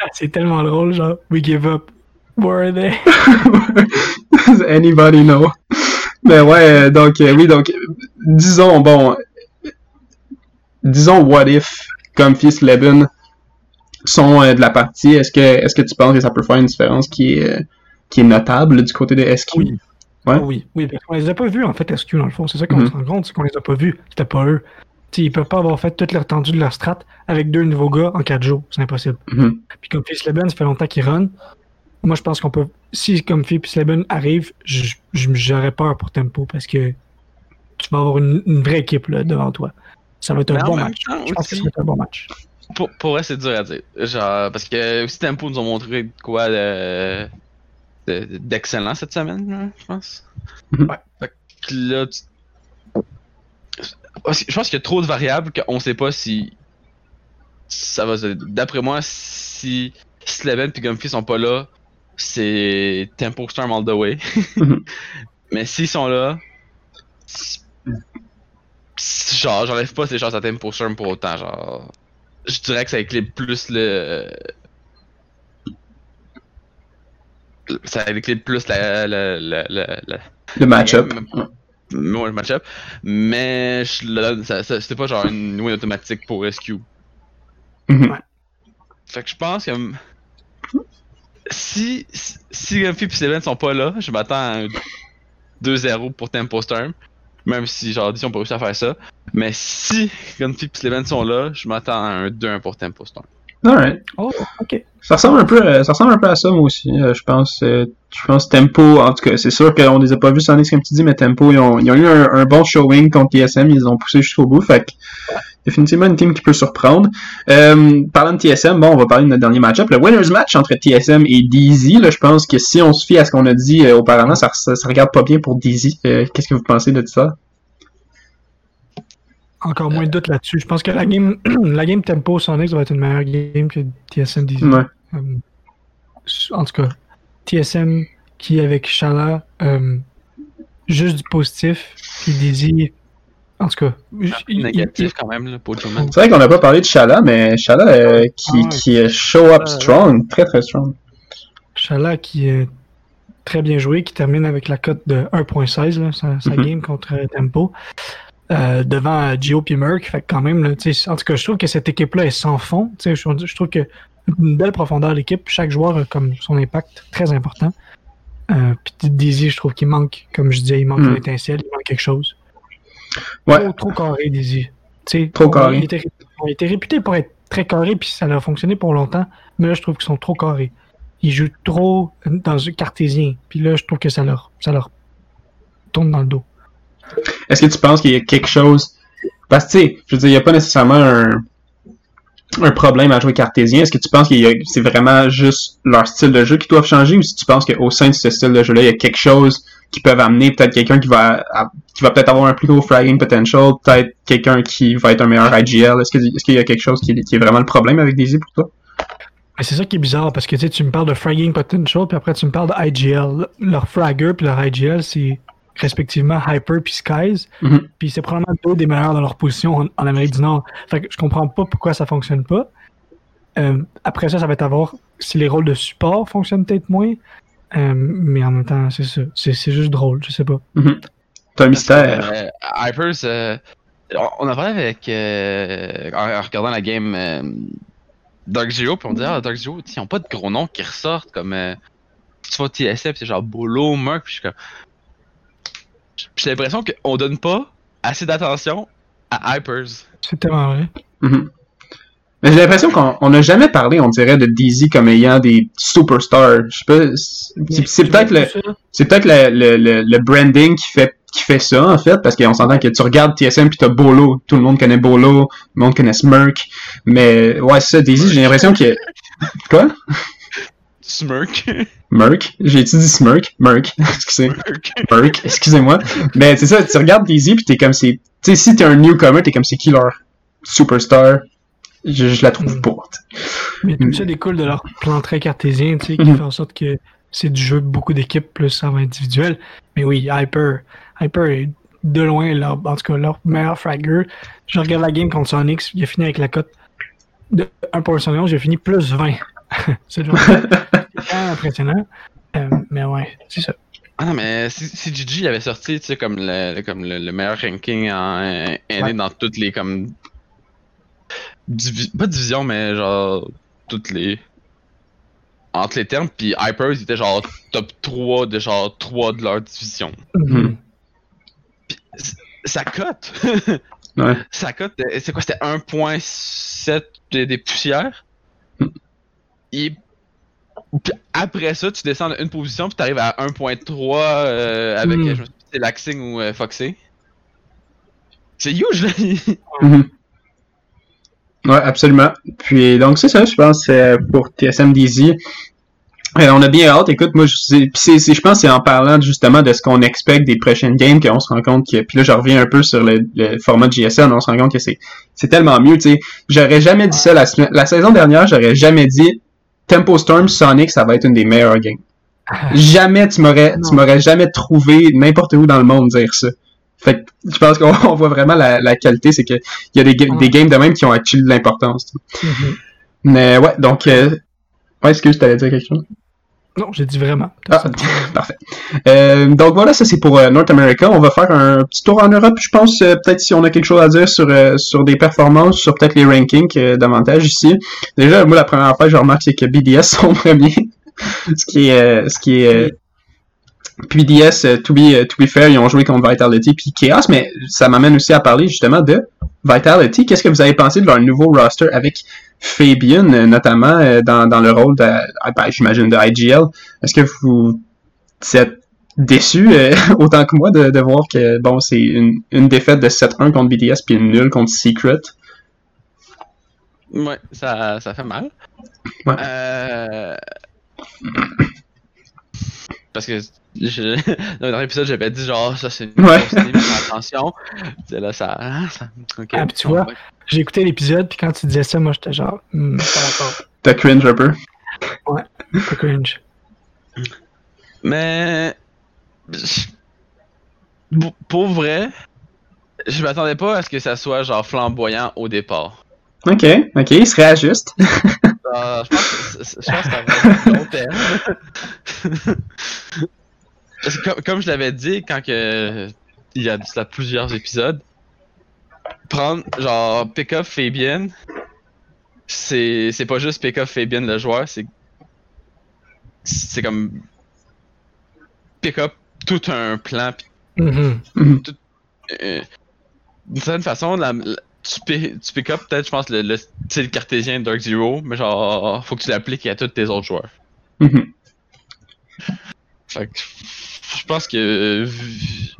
Ah, C'est tellement drôle, genre, we give up. Where are they?
Does Anybody know? Mais ouais, donc euh, oui, donc disons bon, disons what if Comfy Sleben sont euh, de la partie. Est-ce que est-ce que tu penses que ça peut faire une différence qui est euh, qui est notable du côté de SQ?
Oui.
Ouais.
Oui, oui, parce qu'on les a pas vus en fait, SQ dans le fond. C'est ça qu'on
Mhm.
se rend compte, c'est qu'on les a pas vus. C'était pas eux. T'sais, ils peuvent pas avoir fait toute leur tendu de leur strat avec deux nouveaux gars en quatre jours. C'est impossible.
Mhm.
Puis comme Fils Leben, ça fait longtemps qu'il run. Moi, je pense qu'on peut. Si comme Fils Leben arrive, j'aurais peur pour Tempo parce que tu vas avoir une, une vraie équipe là, devant toi. Ça va être un bon match.
temps,
Je pense que ça va être un bon match.
Pour, pour vrai, c'est dur à dire. Genre, parce que aussi Tempo nous ont montré quoi de- de- d'excellent cette semaine, je pense.
Ouais.
Fait que là, tu- Je pense qu'il y a trop de variables qu'on sait pas si ça va. D'après moi, si Sleven et Gumphy sont pas là, c'est Tempo Storm all the way.
Mhm.
Mais s'ils sont là, genre, j'enlève pas ces chances à Tempo Storm pour autant, genre. Je dirais que ça éclipse plus le. Ça éclipse plus la. la, la, la, la-
Le match-up.
Ouais, le match-up. Mais je le donne- ça, ça- c'était pas genre une win automatique pour SQ.
Mhm.
Fait que je pense que. Si, si, si Gumphy et Steven sont pas là, je m'attends à un 2-0 pour Tempo Storm. Même si, genre, ils ont pas réussi à faire ça. Mais si Gumphy et Steven sont là, je m'attends à un 2-1 pour Tempo Storm.
Alright.
Oh, ok.
Ça ressemble un peu, à- ça ressemble un peu à ça, moi aussi. Euh, je pense, euh, je pense Tempo, en tout cas, c'est sûr qu'on les a pas vus Sonic comme tu dis, mais Tempo, ils ont, ils ont eu un, un bon showing contre TSM, ils ont poussé jusqu'au bout, fait que, définitivement une team qui peut surprendre. Euh, parlant de TSM, bon, on va parler de notre dernier match-up, le winners match entre TSM et DZ, là, je pense que si on se fie à ce qu'on a dit euh, auparavant, ça, ça, ça regarde pas bien pour DZ. Euh, Qu'est-ce que vous pensez de ça?
Encore moins de doute là-dessus. Je pense que la game, la game tempo Sonic va être une meilleure game que TSM.
Ouais.
Euh, en tout cas, TSM qui avec Shala, euh, juste du positif, puis DZ, en tout cas, il- il-
Négatif quand même, là, pour Juman.
C'est vrai qu'on n'a pas parlé de Shala, mais Shala euh, qui,
Ah ouais.
qui est show up
Euh,
strong, très très strong.
Shala qui est très bien joué, qui termine avec la cote de 1.16, là, sa,
Mhm.
game contre euh, Tempo, euh, devant euh, Gio et Merck. Fait que quand même, là, en tout cas, je trouve que cette équipe-là est sans fond. Je, je trouve que une belle profondeur l'équipe. Chaque joueur a comme son impact très important. Euh, Puis Dizzy, je trouve qu'il manque, comme je disais, il manque
Mhm.
une étincelle, il manque quelque chose.
Ouais.
Trop, trop carré, sais,
Trop
on-
carré.
Il était, on était réputé pour être très carré, puis ça a fonctionné pour longtemps. Mais là, je trouve qu'ils sont trop carrés. Ils jouent trop dans le cartésien. Puis là, je trouve que ça leur, ça leur tourne dans le dos.
Est-ce que tu penses qu'il y a quelque chose? Parce que, tu sais, je veux dire, il n'y a pas nécessairement un, un problème à jouer cartésien. Est-ce que tu penses que c'est vraiment juste leur style de jeu qui doivent changer? Ou si tu penses qu'au sein de ce style de jeu-là, il y a quelque chose qui peuvent amener peut-être quelqu'un qui va qui va peut-être avoir un plus gros fragging potential, peut-être quelqu'un qui va être un meilleur IGL. Est-ce qu'il y a quelque chose qui est, qui est vraiment le problème avec Daisy pour toi?
C'est ça qui est bizarre parce que tu me parles de fragging potential, puis après tu me parles de IGL. Leur fragger puis leur IGL, c'est respectivement Hyper puis Skies.
Mhm.
Puis c'est probablement deux des meilleurs dans leur position en, en Amérique du Nord. Fait que je comprends pas pourquoi ça fonctionne pas. Euh, après ça, ça va être à voir si les rôles de support fonctionnent peut-être moins. Euh, mais en même temps, c'est ça. C'est c'est juste drôle, je sais pas.
C'est un mystère.
Euh, Hypers, euh, on- on a parlé avec. euh, en, en regardant la game euh, Dark Geo, puis on dit Ah, Dark Geo, ils ont pas de gros noms qui ressortent comme. Euh, tu vois TSF, c'est genre Bolo, Merc, puis je suis comme. J'ai l'impression qu'on donne pas assez d'attention à Hypers.
C'est tellement vrai.
Mhm. Mais j'ai l'impression qu'on on n'a jamais parlé, on dirait, de Daisy comme ayant des superstars. Je sais pas. C'est c'est peut-être le, c'est peut-être le, le, le, le branding qui fait qui fait ça en fait parce qu'on s'entend que tu regardes TSM puis t'as Bolo tout le monde connaît Bolo tout le monde connaît Smirk mais ouais c'est ça Daisy j'ai l'impression que quoi?
Smirk.
Merc? J'ai dit Smirk? Merc excusez
Merc.
Merc excusez-moi mais c'est ça tu regardes Daisy puis t'es comme c'est tu sais si t'es un newcomer t'es comme c'est qui leur superstar? Je, je la trouve
Mm.
pas
Mais tout ça découle de leur plan très cartésien, tu sais, qui
Mhm.
fait en sorte que c'est du jeu beaucoup d'équipes plus va individuel. Mais oui, Hyper, Hyper est de loin, leur, en tout cas, leur meilleur fragger. Je regarde la game contre Sonics, il a fini avec la cote de 1.71, j'ai fini plus 20. c'est même impressionnant. Euh, mais ouais, c'est ça.
Ah non, mais si, si Gigi avait sorti, tu sais, comme le, le- comme le, le meilleur ranking en euh, année
Ouais.
dans toutes les, comme. divi- pas divisions, mais genre. Toutes les. Entre les termes, puis Hypers, ils étaient genre top 3 de genre 3 de leur division. Ça cote!
ouais
Ça cote, euh, c'est quoi, c'était 1.7 des, des poussières? Puis après ça, tu descends d'une position, puis t'arrives à 1.3 euh, avec, euh, je me souviens, si c'est Laxing ou euh, Foxy. C'est huge, là!
Mhm. Ouais, absolument. Puis donc c'est ça, je pense, euh, pour TSM Dizzy. Euh, on a bien hâte. Écoute, moi, je, je pense que c'est en parlant justement de ce qu'on expecte des prochaines games qu'on se rend compte que. Puis là, je reviens un peu sur le, le format de GSL, on se rend compte que c'est, c'est tellement mieux. Tu sais, j'aurais jamais dit ça la, la saison dernière. J'aurais jamais dit Tempo Storm Sonic, ça va être une des meilleures games. Jamais tu m'aurais, tu m'aurais jamais trouvé n'importe où dans le monde dire ça. Fait que je pense qu'on on voit vraiment la, la qualité, c'est que il y a des, ga-
Ouais.
des games de même qui ont actually de l'importance.
Mhm.
Mais ouais, donc euh, ouais, excuse, t'allais dire quelque chose?
Non, j'ai dit vraiment.
Ah, parfait. Euh, donc voilà, ça c'est pour euh, North America. On va faire un petit tour en Europe, je pense. euh, peut-être si on a quelque chose à dire sur sur des performances, sur peut-être les rankings davantage ici. Déjà, moi la première affaire que je remarque c'est que BDS sont premiers, ce qui est ce qui est puis BDS, to, be, to be fair, ils ont joué contre Vitality puis Chaos, mais ça m'amène aussi à parler justement de Vitality. Qu'est-ce que vous avez pensé de leur nouveau roster avec Fabian, euh, notamment euh, dans, dans le rôle de, ah, ben, j'imagine, de IGL? Est-ce que vous êtes déçu euh, autant que moi de, de voir que bon c'est une, une défaite de 7-1 contre BDS puis une nulle contre Secret?
Ouais, ça, ça fait mal.
Ouais.
Euh... parce que je, dans le dernier épisode, j'avais dit genre, ça c'est une
Ouais.
mais attention. C'est là, ça. ah, ça ok.
Ah, puis tu vois, J'ai écouté l'épisode, puis quand tu disais ça, moi j'étais genre, hmm.
T'as cringe un peu?
Pas cringe.
Mais. Pour- vrai, je m'attendais pas à ce que ça soit genre flamboyant au départ.
Ok, ok, il se réajuste.
Euh, je pense que c'est- je pense que ça va être long terme. Parce que comme, comme je l'avais dit quand que il y a plusieurs épisodes, prendre genre pick up Fabian, c'est c'est pas juste pick up Fabian le joueur, c'est c'est comme pick up tout un plan pis
Mhm.
euh, d'une certaine façon, la, la- tu, pi- tu pick up peut-être, je pense, le, le style cartésien de Dark Zero, mais genre, faut que tu l'appliques à tous tes autres joueurs.
Mhm.
Fait que, je pense que, euh,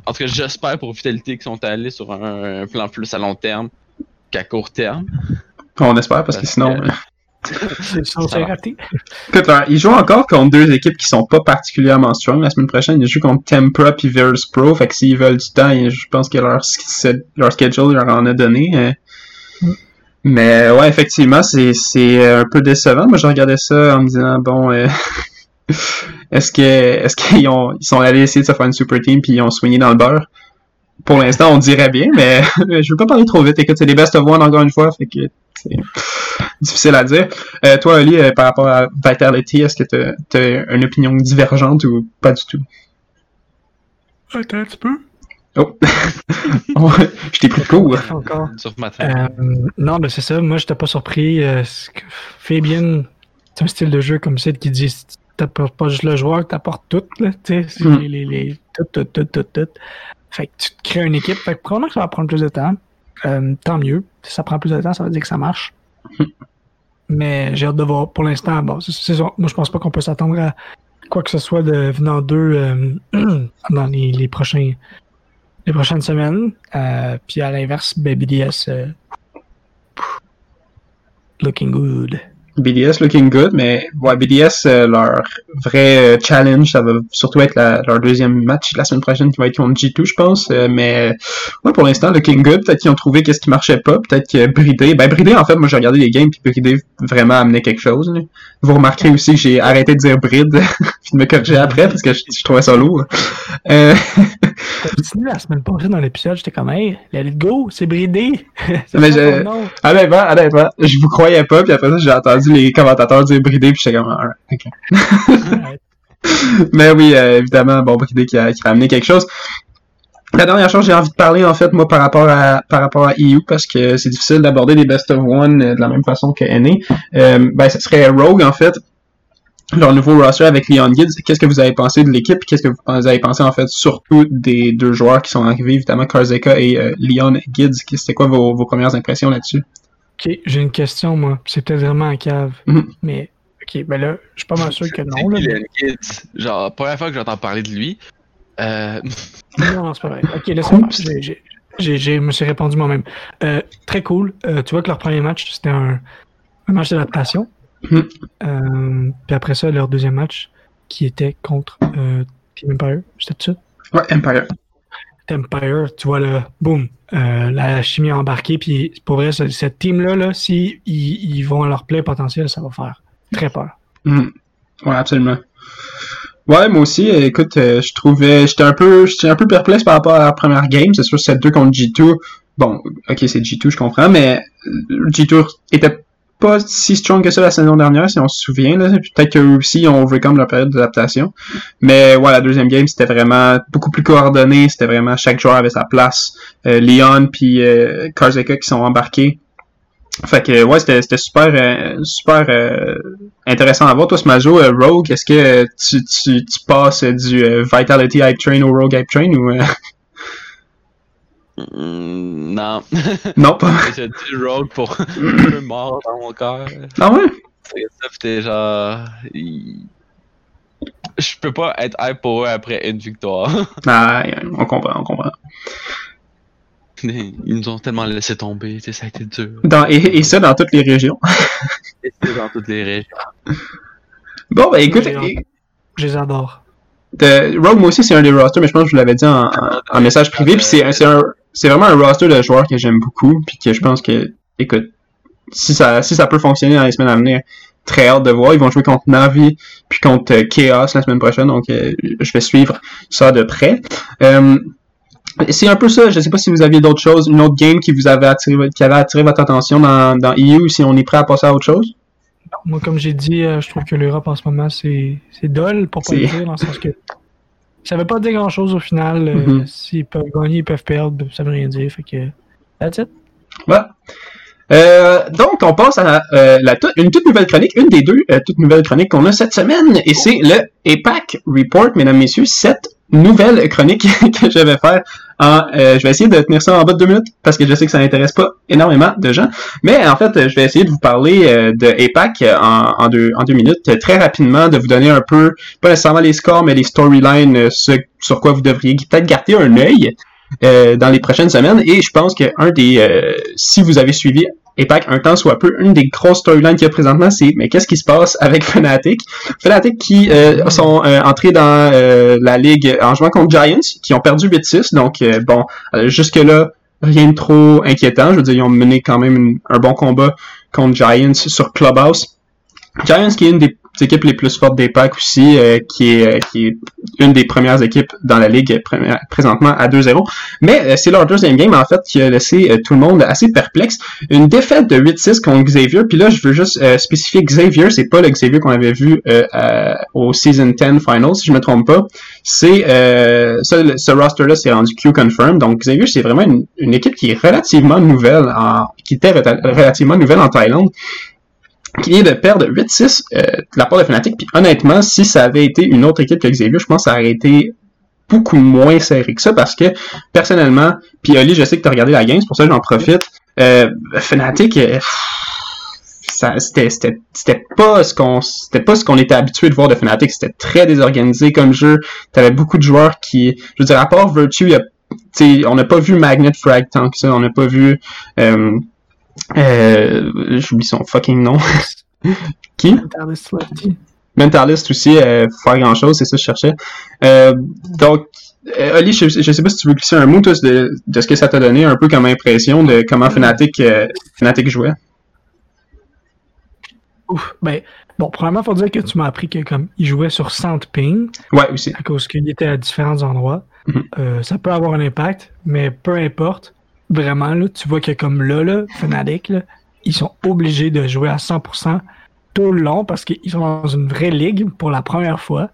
en tout cas, j'espère pour Vitality qu'ils sont allés sur un, un plan plus à long terme qu'à court terme.
On espère, parce que sinon.
que-
euh,
raté.
Alors, ils jouent encore contre deux équipes qui sont pas particulièrement strong la semaine prochaine. Ils jouent contre Tempra puis Vers Pro. Fait que s'ils veulent du temps, je pense que leur, leur schedule leur en a donné. euh.
Mm.
Mais ouais, effectivement, c'est c'est un peu décevant. Moi, je regardais ça en me disant bon, euh, est-ce que est-ce qu'ils ont ils sont allés essayer de se faire une super team puis ils ont swingé dans le beurre? Pour l'instant, on dirait bien, mais je veux pas parler trop vite. Écoute, c'est des best of one encore une fois, fait que c'est difficile à dire. Euh, toi, Ali, euh, par rapport à Vitality, est-ce que tu as, une opinion divergente ou pas du tout?
Attends un petit peu.
Oh! je t'ai pris de court.
Encore.
Sur ma traîne.
Euh, non, ben c'est ça. Moi, j'étais pas surpris. euh, Fabien, c'est un style de jeu comme ça qui dit pas juste le joueur, t'apportes tout, là, tu sais, c'est
Mm.
les, les, les- tout, tout, tout, tout, tout. Fait que tu te crées une équipe. Fait que probablement que ça va prendre plus de temps. Euh, tant mieux. Si ça prend plus de temps, ça veut dire que ça marche. Mais j'ai hâte de voir. Pour l'instant, bon, c'est. Moi, je pense pas qu'on peut s'attendre à quoi que ce soit de venant d'eux euh, dans les, les prochains les prochaines semaines. Euh, puis à l'inverse, BDS euh, looking good.
BDS looking good, mais ouais, BDS, euh, leur vrai euh, challenge, ça va surtout être la- leur deuxième match la semaine prochaine qui va être contre G2, je pense. euh, mais ouais, pour l'instant, looking good. Peut-être qu'ils ont trouvé qu'est-ce qui marchait pas. Peut-être que Bridé, ben Bridé, en fait, moi j'ai regardé les games, puis Bridé vraiment amenait quelque chose. là. Vous remarquerez aussi que j'ai arrêté de dire Bride, puis de me corriger après parce que je, je trouvais ça lourd. Euh,
continué la semaine passée dans l'épisode, j'étais comme, hey, let it go, c'est bridé.
Mais je- honnêtement, honnêtement, je vous croyais pas, puis après ça, j'ai entendu les commentateurs dire Bridé, puis j'étais comme, alright, ok.
Ouais.
Mais oui, euh, évidemment, bon, Bridé qui a, qui a amené quelque chose. La dernière chose, j'ai envie de parler, en fait, moi, par rapport à, par rapport à EU, parce que c'est difficile d'aborder des best of one euh, de la même façon que NA. Euh, ben, ce serait Rogue, en fait. Leur nouveau roster avec Leon Gids. Qu'est-ce que vous avez pensé de l'équipe? Qu'est-ce que vous avez pensé, en fait, surtout des deux joueurs qui sont arrivés, évidemment, Karzeka et euh, Leon Gids? C'était quoi vos, vos premières impressions là-dessus?
Ok, j'ai une question, moi. C'est peut-être vraiment en cave.
Mhm.
Mais, ok, ben là, je suis pas mal sûr que non.
C'est
Là, mais-
Kids? Genre, première fois que j'entends parler de lui. Euh,
Non, non, c'est pas vrai. Ok, j'ai- j'ai- Je me suis répondu moi-même. Euh, très cool. Euh, tu vois que leur premier match, c'était un, un match d'adaptation.
Mhm.
Euh, puis après ça, leur deuxième match, qui était contre euh, Team Empire. C'était ça?
Ouais, Empire.
Empire, tu vois là, boum, euh, la chimie a embarqué, puis pour vrai, ce- cette team-là, là, ils, vont à leur plein potentiel, ça va faire très peur.
Mhm. Ouais, absolument. Ouais, moi aussi, écoute, euh, je trouvais, j'étais un peu, j'étais un peu perplexe par rapport à la première game. C'est sûr, c'est 2 contre G2. Bon, ok, c'est G2, je comprends, mais euh, G2 était pas si strong que ça la saison dernière, si on se souvient. Peut-être qu'eux aussi ont overcome leur période d'adaptation. Mais ouais, la deuxième game, c'était vraiment beaucoup plus coordonné. C'était vraiment chaque joueur avait sa place. Euh, Leon puis euh, Karzeka qui sont embarqués. Fait que ouais, c'était super euh, super euh, intéressant à voir. Toi, Smajo, euh, Rogue, est-ce que tu, tu, tu passes du Vitality Hype Train au Rogue Hype Train ou
non.
non pas?
J'ai dit Rogue pour un peu mort dans mon cœur.
Ah ouais?
C'est ça, pis t'es genre. Je peux pas être hype pour eux après une victoire.
Ah, on comprend, on comprend.
Ils nous ont tellement laissé tomber, ça a été dur.
Dans, et, et ça dans toutes les régions.
Et c'est dans toutes les régions.
Bon, ben écoute,
Je les adore.
Rogue, moi aussi, c'est un des rosters, mais je pense que je vous l'avais dit en, en- en message privé. Puis c'est c'est un- c'est vraiment un roster de joueurs que j'aime beaucoup. Puis que je pense que, écoute, si ça, si ça peut fonctionner dans les semaines à venir, très hâte de voir. Ils vont jouer contre Navi puis contre euh, Chaos la semaine prochaine. Donc, euh, je vais suivre ça de près. Euh, c'est un peu ça. Je sais pas si vous aviez d'autres choses, une autre game qui vous avait attiré, votre- qui avait attiré votre attention dans, dans EU, ou si on est prêt à passer à autre chose?
Moi, comme j'ai dit, je trouve que l'Europe en ce moment, c'est dol, pour pas le dire, dans le sens que ça veut pas dire grand chose au final. euh,
Mhm.
S'ils peuvent gagner, ils peuvent perdre, ça veut rien dire. Fait que, that's it.
Voilà. Euh, donc, on passe à euh, la une toute nouvelle chronique, une des deux toutes nouvelles chroniques qu'on a cette semaine, et c'est le EPAC Report, mesdames, messieurs, cette nouvelle chronique que je vais faire. En... euh, je vais essayer de tenir ça en bas de deux minutes, parce que je sais que ça n'intéresse pas énormément de gens, mais en fait, je vais essayer de vous parler euh, de euh, en, en, deux, en deux minutes, très rapidement, de vous donner un peu, pas nécessairement les scores, mais les storylines, euh, ce sur quoi vous devriez peut-être garder un œil euh, dans les prochaines semaines. Et je pense que un des, euh, si vous avez suivi EPAC un temps soit peu, une des grosses storylines qu'il y a présentement, c'est mais qu'est-ce qui se passe avec Fnatic? Fnatic qui euh, sont euh, entrés dans euh, la ligue en jouant contre Giants, qui ont perdu 8-6. Donc bon, jusque là rien de trop inquiétant. Je veux dire, ils ont mené quand même une- un bon combat contre Giants sur Clubhouse. Giants qui est une des équipes les plus fortes d'EPAC aussi, euh, qui est euh, qui est une des premières équipes dans la ligue pré- présentement à 2-0. Mais euh, c'est leur deuxième game, en fait, qui a laissé euh, tout le monde assez perplexe. Une défaite de 8-6 contre Xavier. Puis là, je veux juste spécifier Xavier, c'est pas le Xavier qu'on avait vu au Season 10 Finals, si je me trompe pas. C'est le- ce roster-là, c'est rendu Q-Confirm. Donc Xavier, c'est vraiment une, une équipe qui est relativement nouvelle, en, qui était relativement nouvelle en Thaïlande qui vient de perdre 8-6 euh, de la part de Fnatic. Puis honnêtement, si ça avait été une autre équipe que Xavier, je pense que ça aurait été beaucoup moins serré que ça parce que personnellement, puis Oli, je sais que tu as regardé la game, c'est pour ça que j'en profite. Euh, Fnatic, euh, c'était, pas ce qu'on, c'était pas ce qu'on était habitué de voir de Fnatic. C'était très désorganisé comme jeu. T'avais beaucoup de joueurs qui, je veux dire, à part Virtue, on n'a pas vu Magnet Frag tant que ça. On n'a pas vu, euh, euh, j'oublie son fucking nom. Qui?
Mentalist Lefty.
Mentalist aussi, euh, faire grand chose, c'est ça que je cherchais. Euh, donc, euh, Oli, je, je sais pas si tu veux glisser un mot toi, de, de ce que ça t'a donné, un peu comme impression de comment Fnatic, euh, Fnatic jouait.
Ouf, ben, bon, premièrement, faut dire que tu m'as appris que comme il jouait sur 100 ping,
Ouais, aussi.
à cause qu'il était à différents endroits.
Mhm.
Euh, ça peut avoir un impact, mais peu importe. Vraiment, là, tu vois que comme là, là, Fnatic, là, ils sont obligés de jouer à 100% tout le long parce qu'ils sont dans une vraie ligue pour la première fois.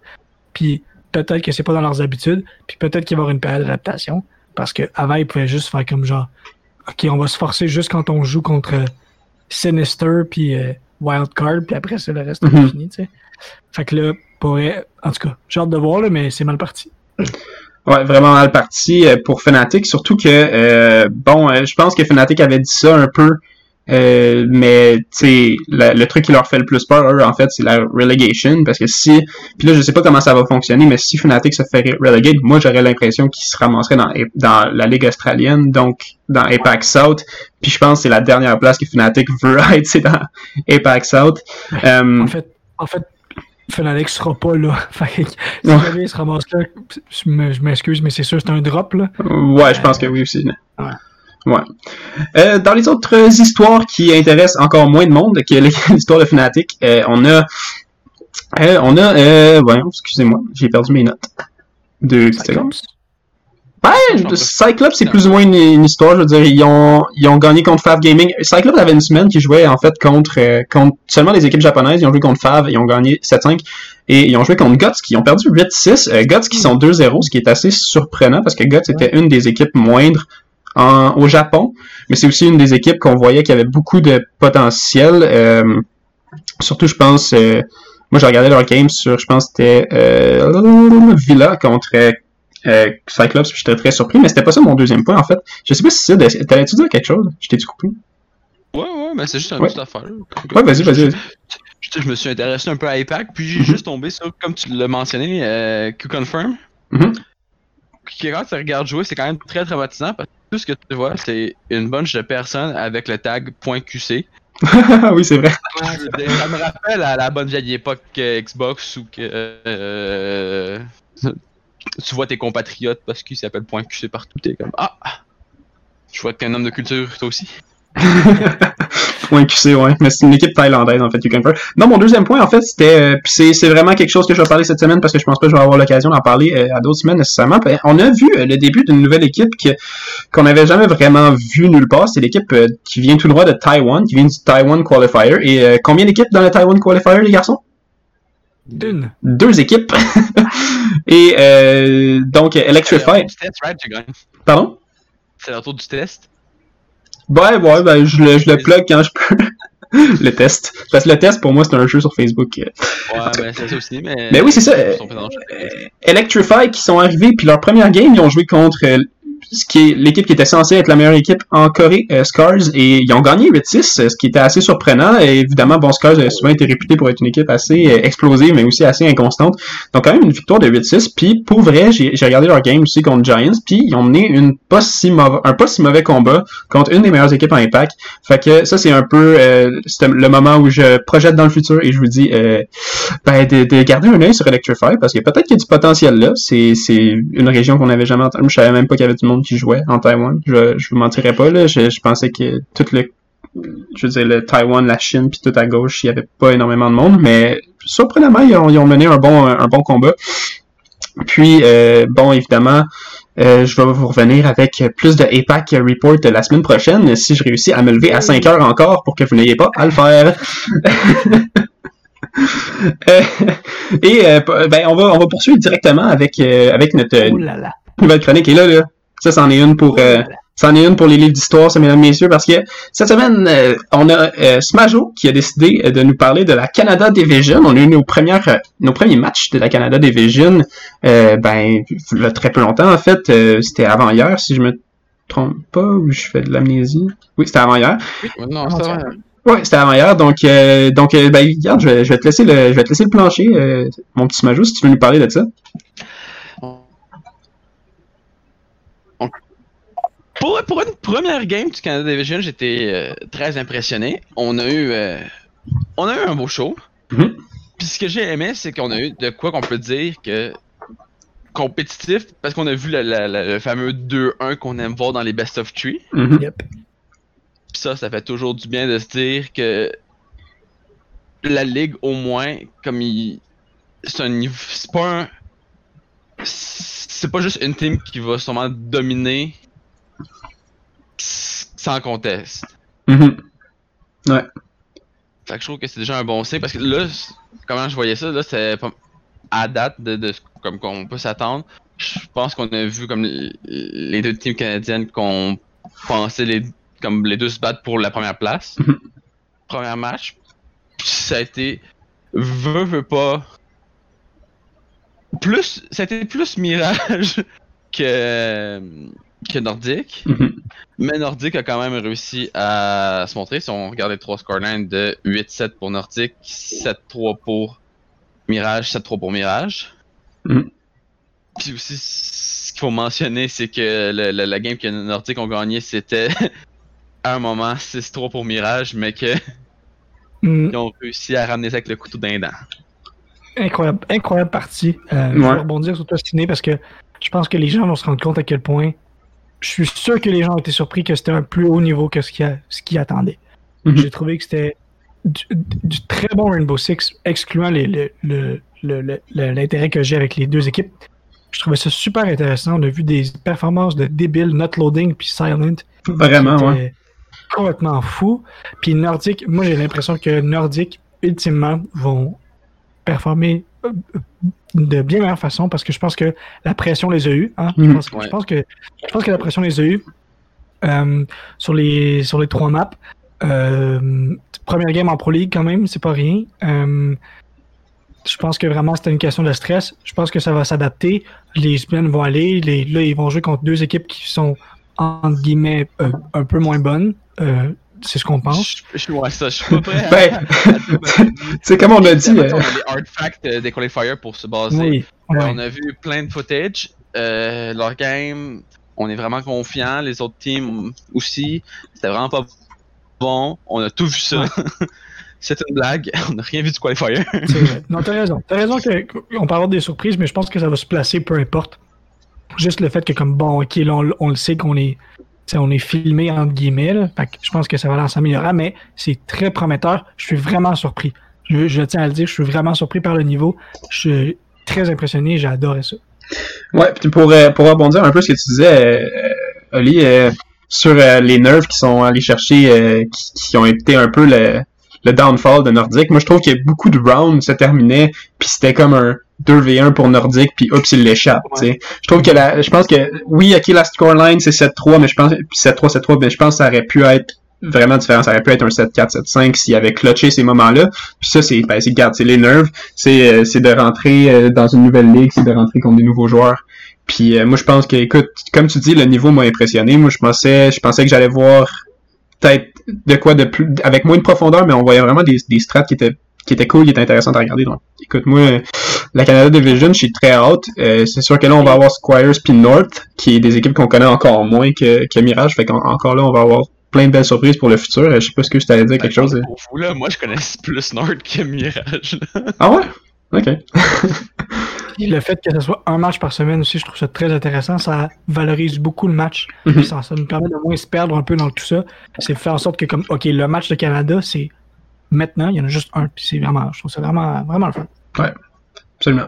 Puis peut-être que c'est pas dans leurs habitudes, puis peut-être qu'il va y avoir une période d'adaptation parce qu'avant, ils pouvaient juste faire comme genre, OK, on va se forcer juste quand on joue contre Sinister puis euh, Wildcard, puis après, c'est le reste
Mhm.
est fini, tu sais. Fait que là, pourrait, en tout cas, j'ai hâte de voir, là, mais c'est mal parti.
Ouais, vraiment mal parti euh, pour Fnatic, surtout que, euh, bon, euh, je pense que Fnatic avait dit ça un peu, euh, mais, tu le, truc qui leur fait le plus peur, eux, en fait, c'est la relegation, parce que si, puis là, je sais pas comment ça va fonctionner, mais si Fnatic se fait relegate, moi, j'aurais l'impression qu'ils se ramasseraient dans, dans la Ligue australienne, donc dans APAC South, puis je pense que c'est la dernière place que Fnatic veut être, c'est dans APAC South.
En fait, en fait, Fnatic sera pas là. Fait que si jamais il se ramasse là, je me- je m'excuse, mais c'est sûr, c'est un drop, là.
Ouais, je pense que oui aussi.
Ouais.
Ouais. Euh, dans les autres histoires qui intéressent encore moins de monde que l'histoire de Fnatic, euh, on a, euh, on a, euh, voyons, excusez-moi, j'ai perdu mes notes. Deux secondes. Ouais, Cyclops, c'est plus ou moins une, une histoire. Je veux dire, ils ont, ils ont gagné contre Fav Gaming. Cyclops avait une semaine qui jouait en fait contre, euh, contre seulement les équipes japonaises. Ils ont joué contre Fav, ils ont gagné 7-5. Et ils ont joué contre Guts, qui ont perdu 8-6. Euh, Guts qui sont 2-0, ce qui est assez surprenant parce que Guts était une des équipes moindres en, au Japon. Mais c'est aussi une des équipes qu'on voyait qui avait beaucoup de potentiel. Euh, surtout, je pense, euh, moi j'ai regardé leur game sur, je pense, c'était euh, Villa contre euh, Cyclops, puis j'étais très surpris, mais c'était pas ça mon deuxième point en fait. Je sais pas si c'est. T'allais-tu dire quelque chose? Je t'ai-tu coupé?
Ouais, ouais, mais c'est juste une
Ouais.
petite affaire.
Ouais, vas-y, vas-y.
Je, me suis intéressé un peu à IPAC, puis j'ai
Mhm.
juste tombé sur, comme tu l'as mentionné, euh, Q-Confirm. Quand tu regardes jouer, c'est quand même très traumatisant parce que tout ce que tu vois, c'est une bunch de personnes avec le tag .qc.
oui, c'est vrai.
Ça me rappelle à la bonne vieille époque Xbox où que. Euh, tu vois tes compatriotes parce qu'ils s'appellent point QC partout, t'es comme Ah! Je vois que t'es un homme de culture, toi aussi.
ouais, QC, ouais. Mais c'est une équipe thaïlandaise, en fait, you confirm. Non, mon deuxième point, en fait, c'était. Euh, c'est, vraiment quelque chose que je vais parler cette semaine parce que je pense pas que je vais avoir l'occasion d'en parler euh, à d'autres semaines nécessairement. On a vu euh, le début d'une nouvelle équipe qu'on n'avait jamais vraiment vu nulle part. C'est l'équipe euh, qui vient tout droit de Taiwan, qui vient du Taiwan Qualifier. Et combien d'équipes dans le Taiwan Qualifier, les garçons?
D'une.
Deux équipes. Et euh, donc, Electrify. Pardon?
C'est leur tour du test?
Ouais, ouais, ben, je le, je le plug quand je peux. le test. Parce que le test, pour moi, c'est un jeu sur Facebook.
Ouais, ben c'est ça aussi, mais.
Mais oui, c'est ça.
Le.
Euh, Electrify qui sont arrivés, puis leur première game, ils ont joué contre euh, ce qui est l'équipe qui était censée être la meilleure équipe en Corée, euh, Scars, et ils ont gagné 8-6, euh, ce qui était assez surprenant. Et évidemment, bon, Scars a souvent été réputé pour être une équipe assez euh, explosive, mais aussi assez inconstante. Donc quand même une victoire de 8-6. Puis pour vrai, j'ai regardé leur game aussi contre Giants, puis ils ont mené une pas si un pas si mauvais combat contre une des meilleures équipes en impact. Fait que ça, c'est un peu euh, le moment où je projette dans le futur et je vous dis euh, ben, de, de garder un œil sur Electrify parce que peut-être qu'il y a du potentiel là. C'est, c'est une région qu'on n'avait jamais entendue. Je savais même pas qu'il y avait du monde qui jouait en Taïwan. Je, je vous mentirais pas là. Je, je pensais que tout le je veux dire, le Taïwan, la Chine, puis tout à gauche, il y avait pas énormément de monde, mais surprenamment, ils ont, ils ont mené un bon, un bon combat. Puis, euh, bon, évidemment, euh, je vais vous revenir avec plus de APAC Report la semaine prochaine, si je réussis à me lever à 5 heures encore pour que vous n'ayez pas à le faire. Euh, et euh, ben on va on va poursuivre directement avec avec notre
là là.
nouvelle chronique et là là ça c'en est une pour euh, c'en est une pour les livres d'histoire ça mesdames et messieurs parce que cette semaine euh, on a euh, Smajo qui a décidé euh, de nous parler de la Canada Division on a eu nos premières euh, nos premiers matchs de la Canada Division euh, ben il y a très peu longtemps en fait euh, c'était avant hier si je me trompe pas ou je fais de l'amnésie oui c'était avant hier
Oui, non, ça
tiens.
va.
Ouais, c'était avant hier, donc euh, donc euh, ben regarde, je vais, je vais te laisser le je vais te laisser le plancher, euh, mon petit Smajo, si tu veux nous parler de ça.
Pour, pour une première game du Canada Division, j'étais euh, très impressionné. On a eu euh, on a eu un beau show.
Mhm.
Puis ce que j'ai aimé, c'est qu'on a eu de quoi qu'on peut dire que compétitif, parce qu'on a vu le, le- le- le fameux 2-1 qu'on aime voir dans les best of three.
Mhm.
Yep.
Puis ça, ça fait toujours du bien de se dire que la ligue, au moins, comme il. C'est un niveau. C'est pas un. C'est pas juste une team qui va sûrement dominer sans conteste.
Mhm.
Fait que je trouve que c'est déjà un bon signe parce que là, comment je voyais ça, là, c'est pas à date de, de ce- comme qu'on peut s'attendre. Je pense qu'on a vu comme les deux teams canadiennes qu'on pensait les comme les deux se battre pour la première place.
Mhm.
Premier match. Ça a été veut veut pas plus ça a été plus mirage que que nordique.
Mhm.
Mais Nordique a quand même réussi à se montrer. Si on regarde les trois scorelines de 8-7 pour Nordique, 7-3 pour Mirage, 7-3 pour Mirage.
Mhm.
Puis aussi, ce qu'il faut mentionner, c'est que le- le- la game que Nordique ont gagné, c'était à un moment 6-3 pour Mirage, mais qu'ils
Hmm,
ont réussi à ramener ça avec le couteau d'un dent.
incroyable, incroyable partie. Euh, Je vais rebondir sur toi, Ciné, parce que je pense que les gens vont se rendre compte à quel point. Je suis sûr que les gens ont été surpris que c'était un plus haut niveau que ce qu'ils attendaient.
Mhm.
J'ai trouvé que c'était du, du très bon Rainbow Six, excluant le- le- le- l'intérêt que j'ai avec les deux équipes. Je trouvais ça super intéressant. On a vu des performances de débiles, not loading puis silent.
Vraiment,
C'était
ouais.
Complètement fou. Puis Nordic, moi j'ai l'impression que Nordic, ultimement, vont performer de bien meilleure façon parce que je pense que la pression les a eus. Hein? Je,
Mhm.
pense,
Ouais.
je, pense que, je pense que la pression les a eus euh, sur, les, sur les trois maps. Euh, première game en Pro League quand même, c'est pas rien. Euh, je pense que vraiment c'était une question de stress. Je pense que ça va s'adapter. Les semaines vont aller. Les, là, ils vont jouer contre deux équipes qui sont entre guillemets euh, un peu moins bonnes. Euh, c'est ce qu'on pense?
Je, je, ouais, ça, je suis pas prêt à.
Ben, c'est comme on a dit.
On a
euh,
les hard facts euh, des qualifiers pour se baser.
Oui.
Euh,
ouais.
On a vu plein de footage. Euh, leur game, on est vraiment confiant. Les autres teams aussi. C'était vraiment pas bon. On a tout vu ça. C'est une blague, on n'a rien vu du qualifier.
Non, t'as raison. T'as raison qu'on peut avoir des surprises, mais je pense que ça va se placer peu importe. Juste le fait que, comme bon, ok, là, on, on le sait qu'on est, on est filmé entre guillemets, je pense que ça va aller en mais c'est très prometteur. Je suis vraiment surpris. Je, tiens à le dire, je suis vraiment surpris par le niveau. Je suis très impressionné, j'ai adoré ça.
Ouais, puis pour, euh, pour rebondir un peu ce que tu disais, euh, Oli, euh, sur les nerfs qui sont allés chercher, qui, ont été un peu le, le downfall de Nordic. Moi, je trouve que beaucoup de rounds se terminaient, puis c'était comme un 2v1 pour Nordic, puis oups, il l'échappe, tu sais. Je trouve que la, je pense que, oui, ok, la scoreline, c'est 7-3, mais je pense, puis 7-3, 7-3, mais je pense que ça aurait pu être vraiment différent. Ça aurait pu être un 7-4, 7-5 s'il avait clutché ces moments-là. Puis ça, c'est, ben, c'est les nerfs. C'est, euh, c'est de rentrer euh, dans une nouvelle ligue, c'est de rentrer contre des nouveaux joueurs. Puis euh, moi, je pense que, écoute, comme tu dis, le niveau m'a impressionné. Moi, je pensais, je pensais que j'allais voir peut-être de quoi de plus, avec moins de profondeur, mais on voyait vraiment des, des strats qui étaient qui étaient cool, qui étaient intéressantes à regarder. Donc, écoute, moi, la Canada Division, je suis très hâte. Euh, c'est sûr que là, on va avoir Squires puis North, qui est des équipes qu'on connaît encore moins que, que Mirage. Fait qu'encore là, on va avoir plein de belles surprises pour le futur. Euh, Je sais pas ce que je t'allais dire quelque chose. euh.
Pour vous, là, moi, je connais plus Nord que Mirage. là.
Ah ouais? Ok.
Le fait que ce soit un match par semaine aussi, je trouve ça très intéressant. Ça valorise beaucoup le match.
Mhm.
Ça, ça nous permet de moins se perdre un peu dans tout ça. C'est faire en sorte que, comme, OK, le match de Canada, c'est maintenant, il y en a juste un. Puis c'est vraiment, je trouve ça vraiment, vraiment le fun.
Absolument.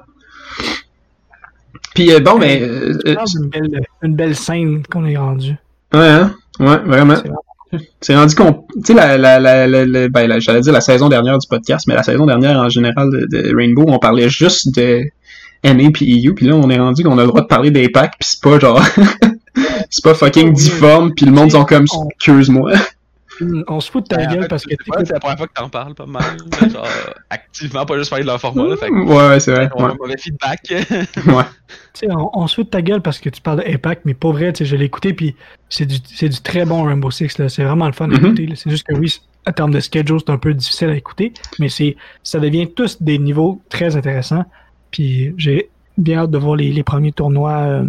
Puis euh, bon, mais... euh,
C'est
euh,
une belle, une belle scène qu'on est rendu.
ouais, hein? Ouais, vraiment.
C'est
rendu qu'on, tu sais, la, la, la, ben, la- j'allais dire la saison dernière du podcast, mais la saison dernière en général de, de Rainbow, on parlait juste de NA puis EU, puis là on est rendu qu'on a le droit de parler des packs, puis c'est pas genre, c'est pas fucking difforme, puis le monde sont comme, excuse-moi.
On se fout de ta
en
gueule
fait,
parce que
c'est la première fois que t'en parles pas mal. genre, activement, pas juste parler de leur format. Là, fait que,
Ouais, ouais, c'est vrai.
on a
Ouais.
un mauvais feedback.
ouais.
Tu sais, on, on se fout de ta gueule parce que tu parles de Impact, mais pas vrai, tu sais, je l'ai écouté, puis c'est du, c'est du très bon Rainbow Six. C'est vraiment le fun à
Mhm.
écouter, là. C'est juste que oui, en termes de schedule, c'est un peu difficile à écouter, mais c'est, ça devient tous des niveaux très intéressants, puis j'ai bien hâte de voir les, les premiers tournois euh,